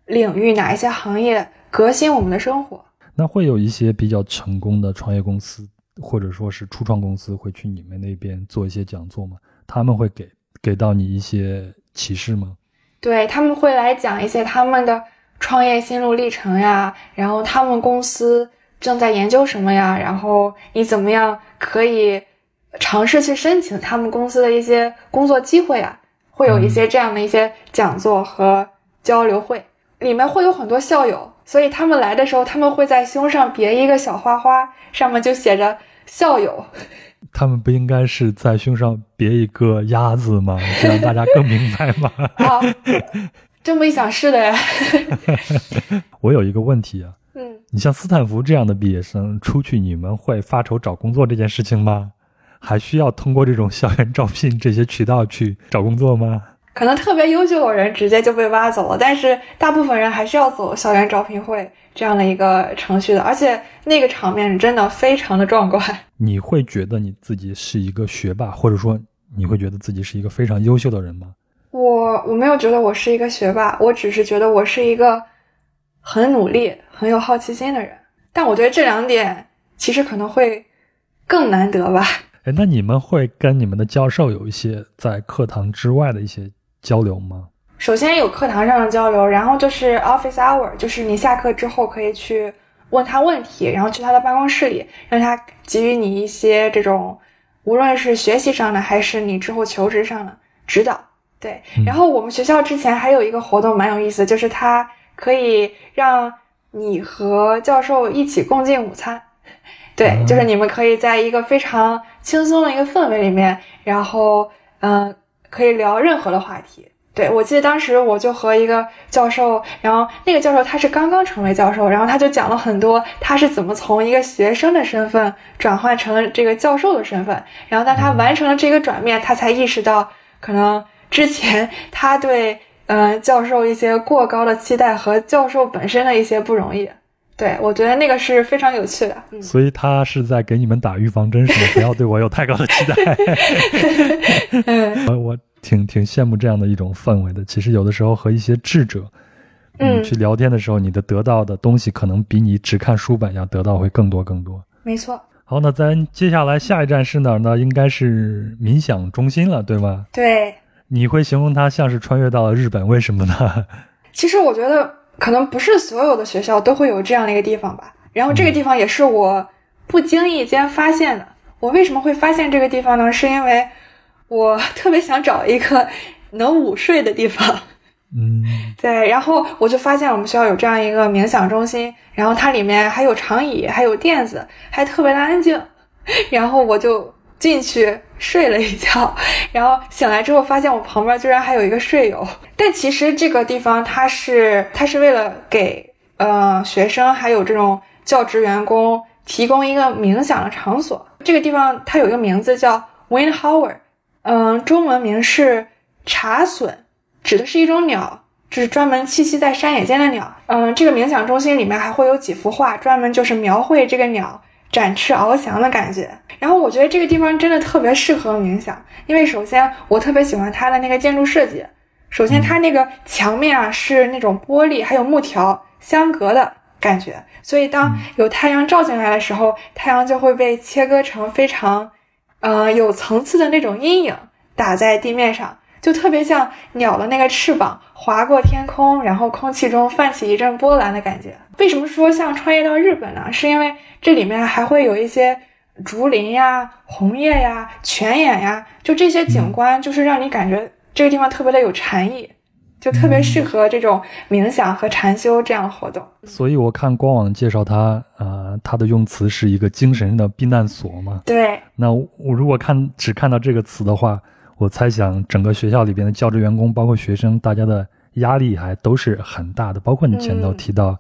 领域、哪一些行业革新我们的生活？那会有一些比较成功的创业公司，或者说是初创公司，会去你们那边做一些讲座吗？他们会给给到你一些启示吗？对他们会来讲一些他们的创业心路历程呀，然后他们公司正在研究什么呀，然后你怎么样可以尝试去申请他们公司的一些工作机会啊？会有一些这样的一些讲座和交流会，里面会有很多校友，所以他们来的时候，他们会在胸上别一个小花花，上面就写着校友。他们不应该是在胸上别一个鸭子吗？这样大家更明白吗？啊，这么一想是的呀。我有一个问题啊，嗯，你像斯坦福这样的毕业生出去，你们会发愁找工作这件事情吗？还需要通过这种校园招聘这些渠道去找工作吗？可能特别优秀的人直接就被挖走了，但是大部分人还是要走校园招聘会这样的一个程序的，而且那个场面真的非常的壮观。你会觉得你自己是一个学霸，或者说你会觉得自己是一个非常优秀的人吗？我我没有觉得我是一个学霸，我只是觉得我是一个很努力、很有好奇心的人。但我觉得这两点其实可能会更难得吧。哎，那你们会跟你们的教授有一些在课堂之外的一些交流吗？首先有课堂上的交流，然后就是 office hour，就是你下课之后可以去问他问题，然后去他的办公室里，让他给予你一些这种无论是学习上的还是你之后求职上的指导。对，然后我们学校之前还有一个活动蛮有意思，就是他可以让你和教授一起共进午餐。对，就是你们可以在一个非常轻松的一个氛围里面，然后嗯，可以聊任何的话题。对我记得当时我就和一个教授，然后那个教授他是刚刚成为教授，然后他就讲了很多他是怎么从一个学生的身份转换成了这个教授的身份，然后当他完成了这个转变，他才意识到可能之前他对嗯教授一些过高的期待和教授本身的一些不容易。对，我觉得那个是非常有趣的。嗯，所以他是在给你们打预防针，是吗？不要对我有太高的期待。我 我挺挺羡慕这样的一种氛围的。其实有的时候和一些智者，嗯，去聊天的时候，你的得到的东西可能比你只看书本要得到会更多更多。没错。好，那咱接下来下一站是哪儿呢？应该是冥想中心了，对吗？对。你会形容它像是穿越到了日本，为什么呢？其实我觉得可能不是所有的学校都会有这样的一个地方吧。然后这个地方也是我不经意间发现的。我为什么会发现这个地方呢？是因为我特别想找一个能午睡的地方。嗯，对。然后我就发现我们学校有这样一个冥想中心，然后它里面还有长椅，还有垫子，还特别的安静。然后我就进去睡了一觉，然后醒来之后发现我旁边居然还有一个睡友。但其实这个地方它是它是为了给呃学生还有这种教职员工提供一个冥想的场所。这个地方它有一个名字叫 wind hower 嗯，中文名是茶隼，指的是一种鸟，就是专门栖息在山野间的鸟。嗯，这个冥想中心里面还会有几幅画，专门就是描绘这个鸟展翅翱翔的感觉。然后我觉得这个地方真的特别适合冥想，因为首先我特别喜欢它的那个建筑设计。首先它那个墙面啊是那种玻璃还有木条相隔的感觉，所以当有太阳照进来的时候，太阳就会被切割成非常，呃有层次的那种阴影打在地面上，就特别像鸟的那个翅膀划过天空，然后空气中泛起一阵波澜的感觉。为什么说像穿越到日本呢？是因为这里面还会有一些。竹林呀，红叶呀，泉眼呀，就这些景观，就是让你感觉这个地方特别的有禅意，就特别适合这种冥想和禅修这样的活动。所以我看官网介绍它，呃，它的用词是一个精神的避难所嘛。对。那我如果看只看到这个词的话，我猜想整个学校里边的教职员工，包括学生，大家的压力还都是很大的。包括你前头提到，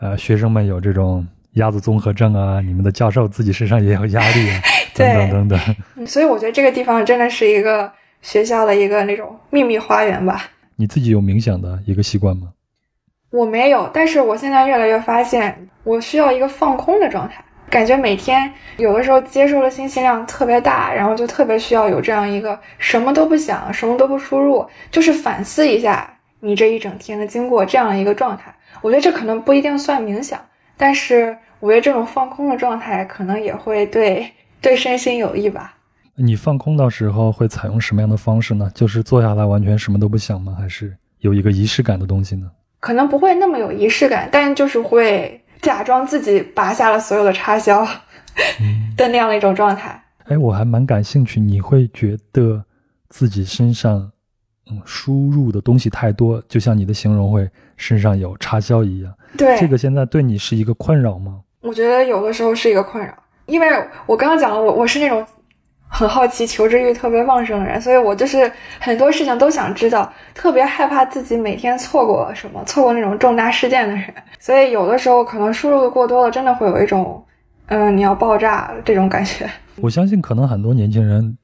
呃，学生们有这种。鸭子综合症啊，你们的教授自己身上也有压力啊，等等等等。所以我觉得这个地方真的是一个学校的一个那种秘密花园吧。你自己有冥想的一个习惯吗？我没有，但是我现在越来越发现，我需要一个放空的状态。感觉每天有的时候接收的信息量特别大，然后就特别需要有这样一个什么都不想、什么都不输入，就是反思一下你这一整天的经过这样一个状态。我觉得这可能不一定算冥想，但是我觉得这种放空的状态可能也会对对身心有益吧。你放空的时候会采用什么样的方式呢？就是坐下来完全什么都不想吗？还是有一个仪式感的东西呢？可能不会那么有仪式感，但就是会。假装自己拔下了所有的插销的那样的一种状态。哎，我还蛮感兴趣。你会觉得自己身上，嗯，输入的东西太多，就像你的形容会身上有插销一样。对，这个现在对你是一个困扰吗？我觉得有的时候是一个困扰，因为我刚刚讲了，我我是那种。很好奇，求知欲特别旺盛的人，所以我就是很多事情都想知道，特别害怕自己每天错过什么，错过那种重大事件的人。所以有的时候可能输入的过多了，真的会有一种，嗯，你要爆炸这种感觉。我相信可能很多年轻人，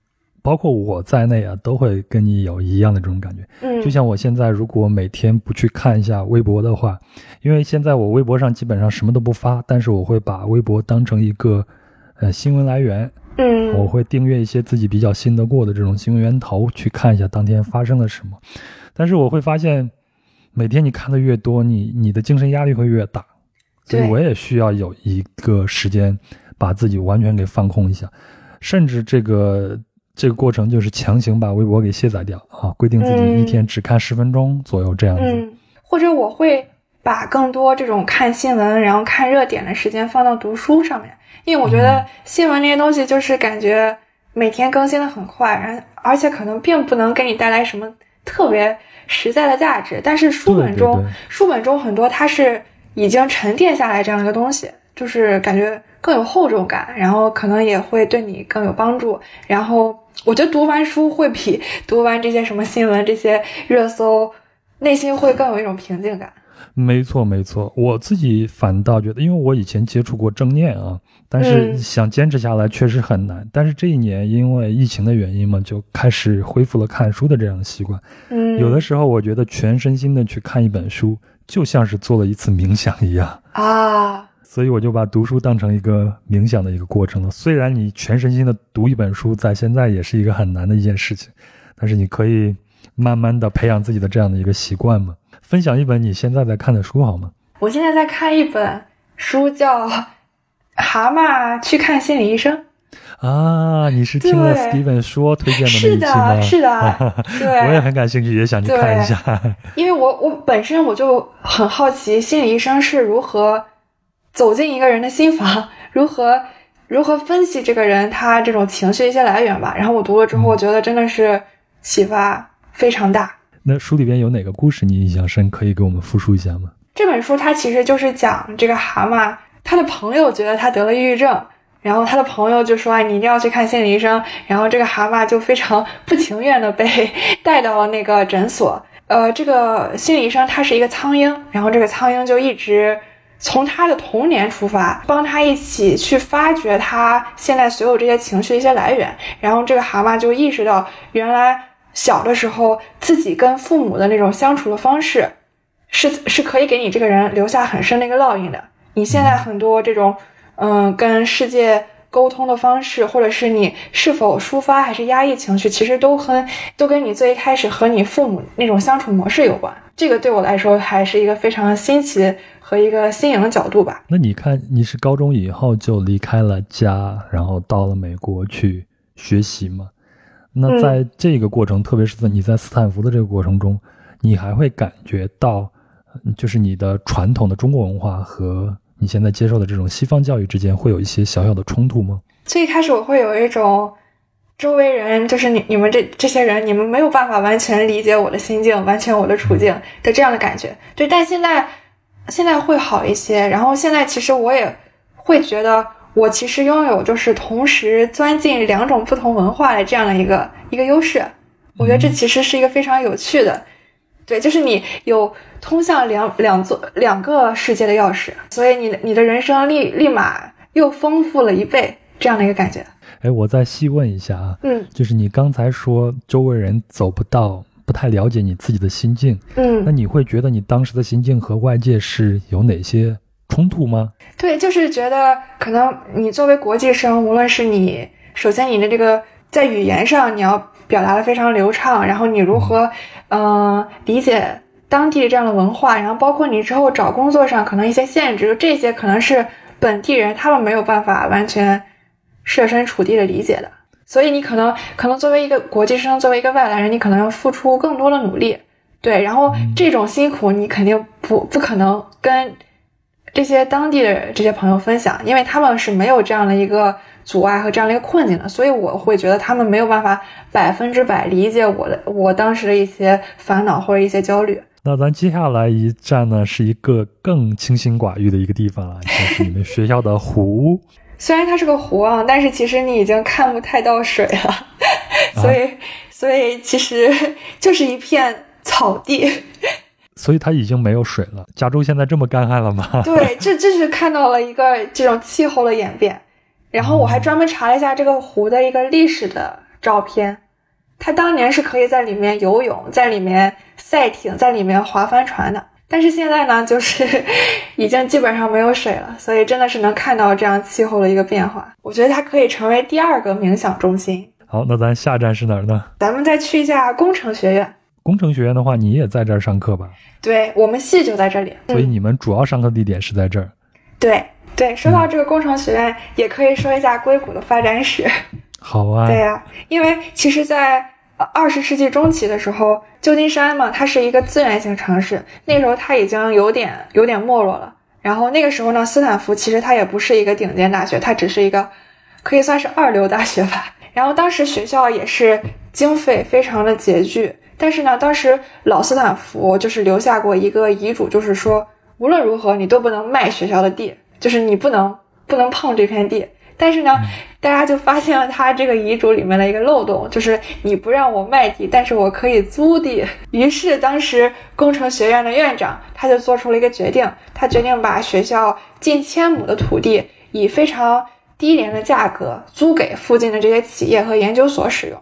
包括我在内啊，都会跟你有一样的这种感觉。嗯，就像我现在如果每天不去看一下微博的话，因为现在我微博上基本上什么都不发，但是我会把微博当成一个，呃，新闻来源。嗯，我会订阅一些自己比较信得过的这种新闻源头，去看一下当天发生了什么。但是我会发现，每天你看的越多，你你的精神压力会越大。所以我也需要有一个时间，把自己完全给放空一下，甚至这个这个过程就是强行把微博给卸载掉啊，规定自己一天只看十分钟左右这样子。嗯，或者我会把更多这种看新闻，然后看热点的时间放到读书上面。因为我觉得新闻这些东西就是感觉每天更新的很快，然而且可能并不能给你带来什么特别实在的价值。但是书本中，书本中很多它是已经沉淀下来这样一个东西，就是感觉更有厚重感，然后可能也会对你更有帮助。然后我觉得读完书会比读完这些什么新闻、这些热搜，内心会更有一种平静感。没错，没错，我自己反倒觉得，因为我以前接触过正念啊。但是想坚持下来确实很难。但是这一年因为疫情的原因嘛，就开始恢复了看书的这样的习惯。嗯，有的时候我觉得全身心的去看一本书，就像是做了一次冥想一样啊。所以我就把读书当成一个冥想的一个过程了。虽然你全身心的读一本书，在现在也是一个很难的一件事情，但是你可以慢慢的培养自己的这样的一个习惯嘛。分享一本你现在在看的书好吗？我现在在看一本书，叫。蛤蟆去看心理医生啊！你是听了 Steven 说推荐的那一期吗？是的，是的，对，我也很感兴趣，也想去看一下。因为我我本身我就很好奇，心理医生是如何走进一个人的心房，如何如何分析这个人他这种情绪一些来源吧。然后我读了之后，我觉得真的是启发非常大。那书里边有哪个故事你印象深？可以给我们复述一下吗？这本书它其实就是讲这个蛤蟆。他的朋友觉得他得了抑郁症，然后他的朋友就说：“啊，你一定要去看心理医生。”然后这个蛤蟆就非常 不情愿的被 带到了那个诊所。呃，这个心理医生他是一个苍蝇，然后这个苍蝇就一直从他的童年出发，帮他一起去发掘他现在所有这些情绪一些来源。然后这个蛤蟆就意识到，原来小的时候自己跟父母的那种相处的方式，是是可以给你这个人留下很深的一个烙印的。你现在很多这种，嗯，跟世界沟通的方式，或者是你是否抒发还是压抑情绪，其实都和都跟你最一开始和你父母那种相处模式有关。这个对我来说还是一个非常新奇和一个新颖的角度吧。那你看，你是高中以后就离开了家，然后到了美国去学习吗？那在这个过程，特别是在你在斯坦福的这个过程中，你还会感觉到，就是你的传统的中国文化和你现在接受的这种西方教育之间会有一些小小的冲突吗？最一开始我会有一种，周围人就是你你们这这些人，你们没有办法完全理解我的心境，完全我的处境的这样的感觉。对，但现在现在会好一些。然后现在其实我也会觉得，我其实拥有就是同时钻进两种不同文化的这样的一个一个优势。我觉得这其实是一个非常有趣的。对，就是你有通向两两座两个世界的钥匙，所以你你的人生立立马又丰富了一倍，这样的一个感觉。哎，我再细问一下啊，嗯，就是你刚才说周围人走不到，不太了解你自己的心境，嗯，那你会觉得你当时的心境和外界是有哪些冲突吗？对，就是觉得可能你作为国际生，无论是你首先你的这个在语言上你要表达的非常流畅，然后你如何嗯、呃理解当地这样的文化，然后包括你之后找工作上可能一些限制，这些可能是本地人他们没有办法完全设身处地的理解的。所以你可能可能作为一个国际生，作为一个外来人，你可能要付出更多的努力，对，然后这种辛苦你肯定不不可能跟这些当地的这些朋友分享，因为他们是没有这样的一个阻碍和这样的一个困境的，所以我会觉得他们没有办法百分之百理解我的我当时的一些烦恼或者一些焦虑。那咱接下来一站呢，是一个更清心寡欲的一个地方了，就是你们学校的湖。虽然它是个湖啊，但是其实你已经看不太到水了，所以、所以其实就是一片草地。所以它已经没有水了。加州现在这么干旱了吗？对，这这是看到了一个这种气候的演变。然后我还专门查了一下这个湖的一个历史的照片，它当年是可以在里面游泳，在里面赛艇，在里面划帆船的。但是现在呢，就是 已经基本上没有水了，所以真的是能看到这样气候的一个变化。我觉得它可以成为第二个冥想中心。好，那咱下站是哪儿呢？咱们再去一下工程学院。工程学院的话，你也在这儿上课吧？对我们系就在这里，所以你们主要上课地点是在这儿。对对，说到这个工程学院，也可以说一下硅谷的发展史。好啊，对呀、因为其实在，呃二十世纪中期的时候，旧金山嘛，它是一个资源型城市，那时候它已经有点有点没落了。然后那个时候呢，斯坦福其实它也不是一个顶尖大学，它只是一个可以算是二流大学吧。然后当时学校也是经费非常的拮据，但是呢，当时老斯坦福就是留下过一个遗嘱，就是说无论如何你都不能卖学校的地，就是你不能不能碰这片地。但是呢，大家就发现了他这个遗嘱里面的一个漏洞，就是你不让我卖地，但是我可以租地。于是当时工程学院的院长他就做出了一个决定，他决定把学校近千亩的土地以非常低廉的价格租给附近的这些企业和研究所使用。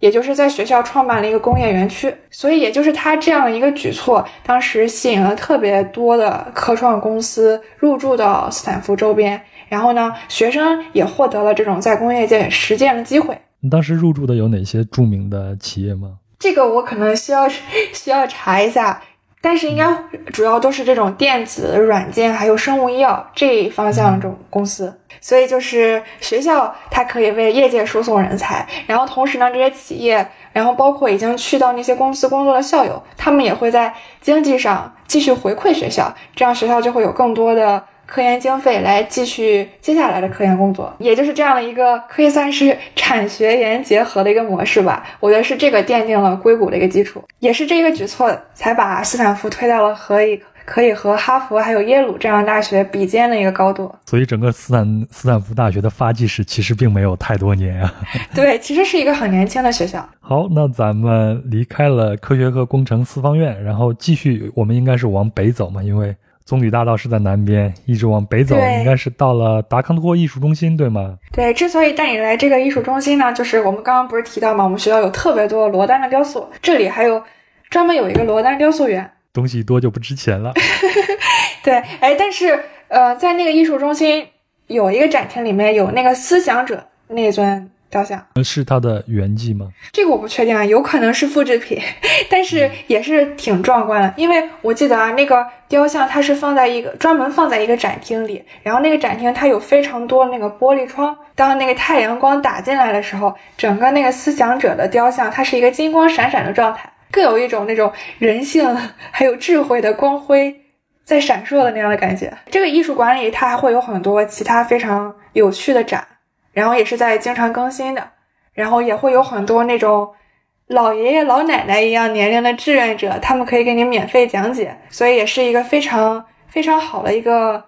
也就是在学校创办了一个工业园区，所以也就是他这样的一个举措，当时吸引了特别多的科创公司入驻到斯坦福周边，然后呢，学生也获得了这种在工业界实践的机会。你当时入驻的有哪些著名的企业吗？这个我可能需要 需要查一下，但是应该主要都是这种电子、软件还有生物医药这一方向这种公司。所以就是学校它可以为业界输送人才，然后同时呢，这些企业，然后包括已经去到那些公司工作的校友，他们也会在经济上继续回馈学校，这样学校就会有更多的科研经费来继续接下来的科研工作，也就是这样的一个可以算是产学研结合的一个模式吧。我觉得是这个奠定了硅谷的一个基础，也是这个举措才把斯坦福推到了和一可以和哈佛还有耶鲁这样的大学比肩的一个高度。所以整个斯坦斯坦福大学的发迹史其实并没有太多年啊。对，其实是一个很年轻的学校。好，那咱们离开了科学和工程四方院，然后继续，我们应该是往北走嘛，因为棕榈大道是在南边，一直往北走，应该是到了达康托艺术中心，对吗？对，之所以带你来这个艺术中心呢，就是我们刚刚不是提到吗，我们学校有特别多罗丹的雕塑，这里还有专门有一个罗丹雕塑园。东西多就不值钱了。对，哎，但是呃，在那个艺术中心有一个展厅里面有那个思想者那尊雕像，是它的原迹吗？这个我不确定啊，有可能是复制品，但是也是挺壮观的。因为我记得啊，那个雕像它是放在一个专门放在一个展厅里，然后那个展厅它有非常多那个玻璃窗，当那个太阳光打进来的时候，整个那个思想者的雕像它是一个金光闪闪的状态，更有一种那种人性还有智慧的光辉在闪烁的那样的感觉。这个艺术馆里它还会有很多其他非常有趣的展，然后也是在经常更新的。然后也会有很多那种老爷爷老奶奶一样年龄的志愿者，他们可以给你免费讲解，所以也是一个非常非常好的一个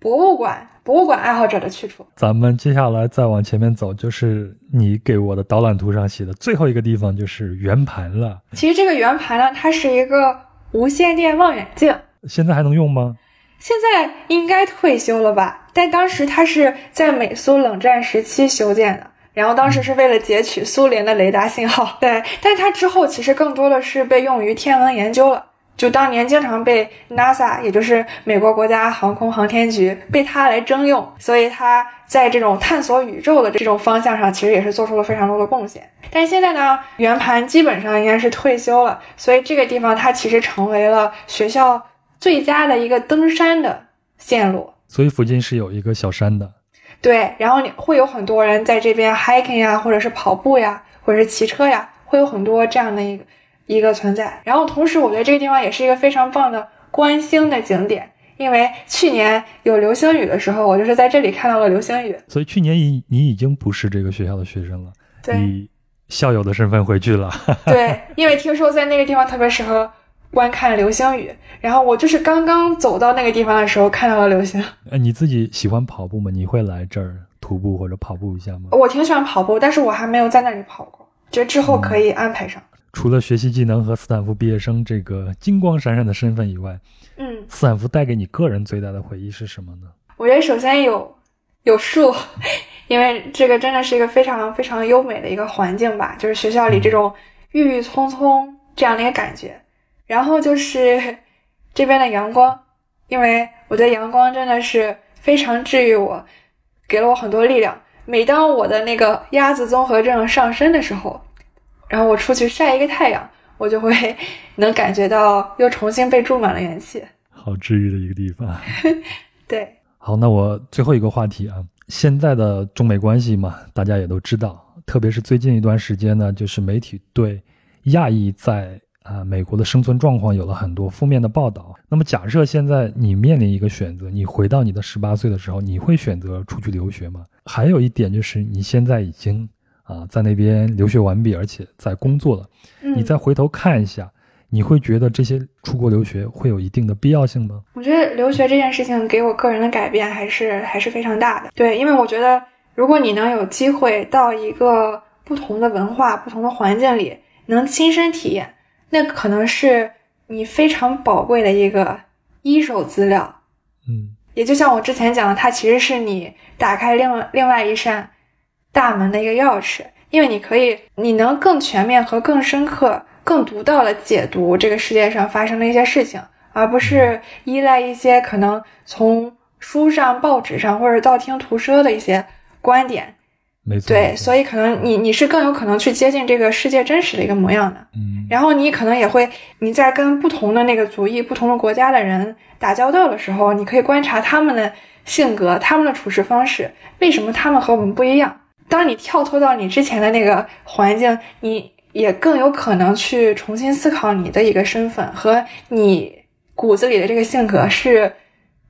博物馆，博物馆爱好者的去处。咱们接下来再往前面走，就是你给我的导览图上写的最后一个地方，就是圆盘了。其实这个圆盘呢，它是一个无线电望远镜，现在还能用吗？现在应该退休了吧？但当时它是在美苏冷战时期修建的。然后当时是为了截取苏联的雷达信号，对，但它之后其实更多的是被用于天文研究了。就当年经常被 NASA，也就是美国国家航空航天局，被它来征用，所以它在这种探索宇宙的这种方向上，其实也是做出了非常多的贡献。但是现在呢，圆盘基本上应该是退休了，所以这个地方它其实成为了学校最佳的一个登山的线路。所以附近是有一个小山的，对，然后你会有很多人在这边 hiking 呀，或者是跑步呀，或者是骑车呀，会有很多这样的一个。一个存在，然后同时我觉得这个地方也是一个非常棒的观星的景点，因为去年有流星雨的时候，我就是在这里看到了流星雨。所以去年你你已经不是这个学校的学生了，对，以校友的身份回去了。对，因为听说在那个地方特别适合观看流星雨，然后我就是刚刚走到那个地方的时候看到了流星。哎，你自己喜欢跑步吗？你会来这儿徒步或者跑步一下吗？我挺喜欢跑步，但是我还没有在那里跑过，觉得之后可以安排上。除了学习技能和斯坦福毕业生这个金光闪闪的身份以外，嗯，斯坦福带给你个人最大的回忆是什么呢？我觉得首先有有树，因为这个真的是一个非常非常优美的一个环境吧，就是学校里这种郁郁葱葱这样的一个感觉。然后就是 这边的阳光，因为我觉得阳光真的是非常治愈我，给了我很多力量。每当我的那个鸭子综合症上升的时候。然后我出去晒一个太阳，我就会能感觉到又重新被注满了元气，好治愈的一个地方。对，好，那我最后一个话题啊，现在的中美关系嘛，大家也都知道，特别是最近一段时间呢，就是媒体对亚裔在啊美国的生存状况有了很多负面的报道。那么假设现在你面临一个选择，你回到你的十八岁的时候，你会选择出去留学吗？还有一点就是你现在已经。啊，在那边留学完毕，而且在工作了。你再回头看一下，你会觉得这些出国留学会有一定的必要性吗？我觉得留学这件事情给我个人的改变还是还是非常大的。对，因为我觉得如果你能有机会到一个不同的文化、不同的环境里，能亲身体验，那可能是你非常宝贵的一个一手资料。嗯，也就像我之前讲的，它其实是你打开另外另外一扇。大门的一个钥匙，因为你可以，你能更全面和更深刻、更独到的解读这个世界上发生的一些事情，而不是依赖一些可能从书上、报纸上或者道听途说的一些观点。没错。对，所以可能你你是更有可能去接近这个世界真实的一个模样的。嗯。然后你可能也会你在跟不同的那个族裔、不同的国家的人打交道的时候，你可以观察他们的性格、他们的处事方式，为什么他们和我们不一样。当你跳脱到你之前的那个环境，你也更有可能去重新思考你的一个身份和你骨子里的这个性格是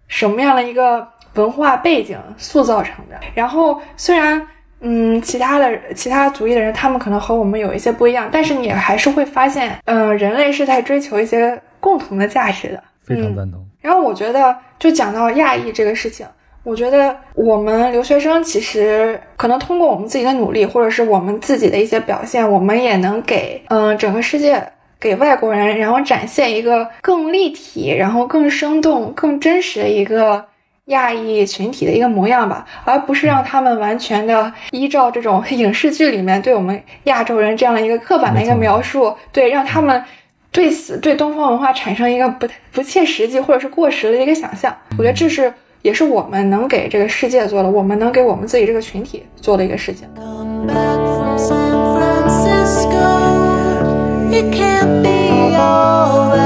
什么样的一个文化背景塑造成的。然后，虽然嗯，其他的其他族裔的人他们可能和我们有一些不一样，但是你还是会发现，嗯，人类是在追求一些共同的价值的。非常赞同。然后我觉得，就讲到亚裔这个事情。我觉得我们留学生其实可能通过我们自己的努力，或者是我们自己的一些表现，我们也能给嗯整个世界给外国人，然后展现一个更立体、然后更生动、更真实的一个亚裔群体的一个模样吧，而不是让他们完全的依照这种影视剧里面对我们亚洲人这样的一个刻板的一个描述，对让他们对此对东方文化产生一个不不切实际或者是过时的一个想象。我觉得这是。也是我们能给这个世界做的，我们能给我们自己这个群体做的一个事情。好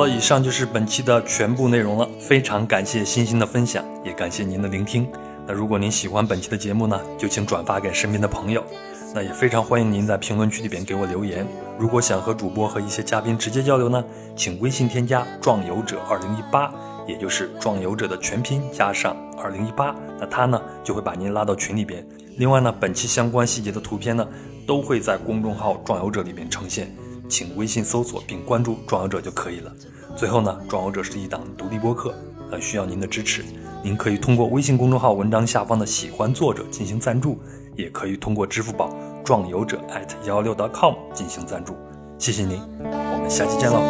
了，以上就是本期的全部内容了。非常感谢星星的分享，也感谢您的聆听。那如果您喜欢本期的节目呢，就请转发给身边的朋友。那也非常欢迎您在评论区里边给我留言。如果想和主播和一些嘉宾直接交流呢，请微信添加“壮游者二零一八”，也就是“壮游者”的全拼加上二零一八，那他呢就会把您拉到群里边。另外呢，本期相关细节的图片呢都会在公众号“壮游者”里边呈现，请微信搜索并关注“壮游者”就可以了。最后呢，“壮游者”是一档独立播客，很需要您的支持。您可以通过微信公众号文章下方的“喜欢作者”进行赞助。也可以通过支付宝壮游者 at 幺六 .com 进行赞助，谢谢您，我们下期见喽。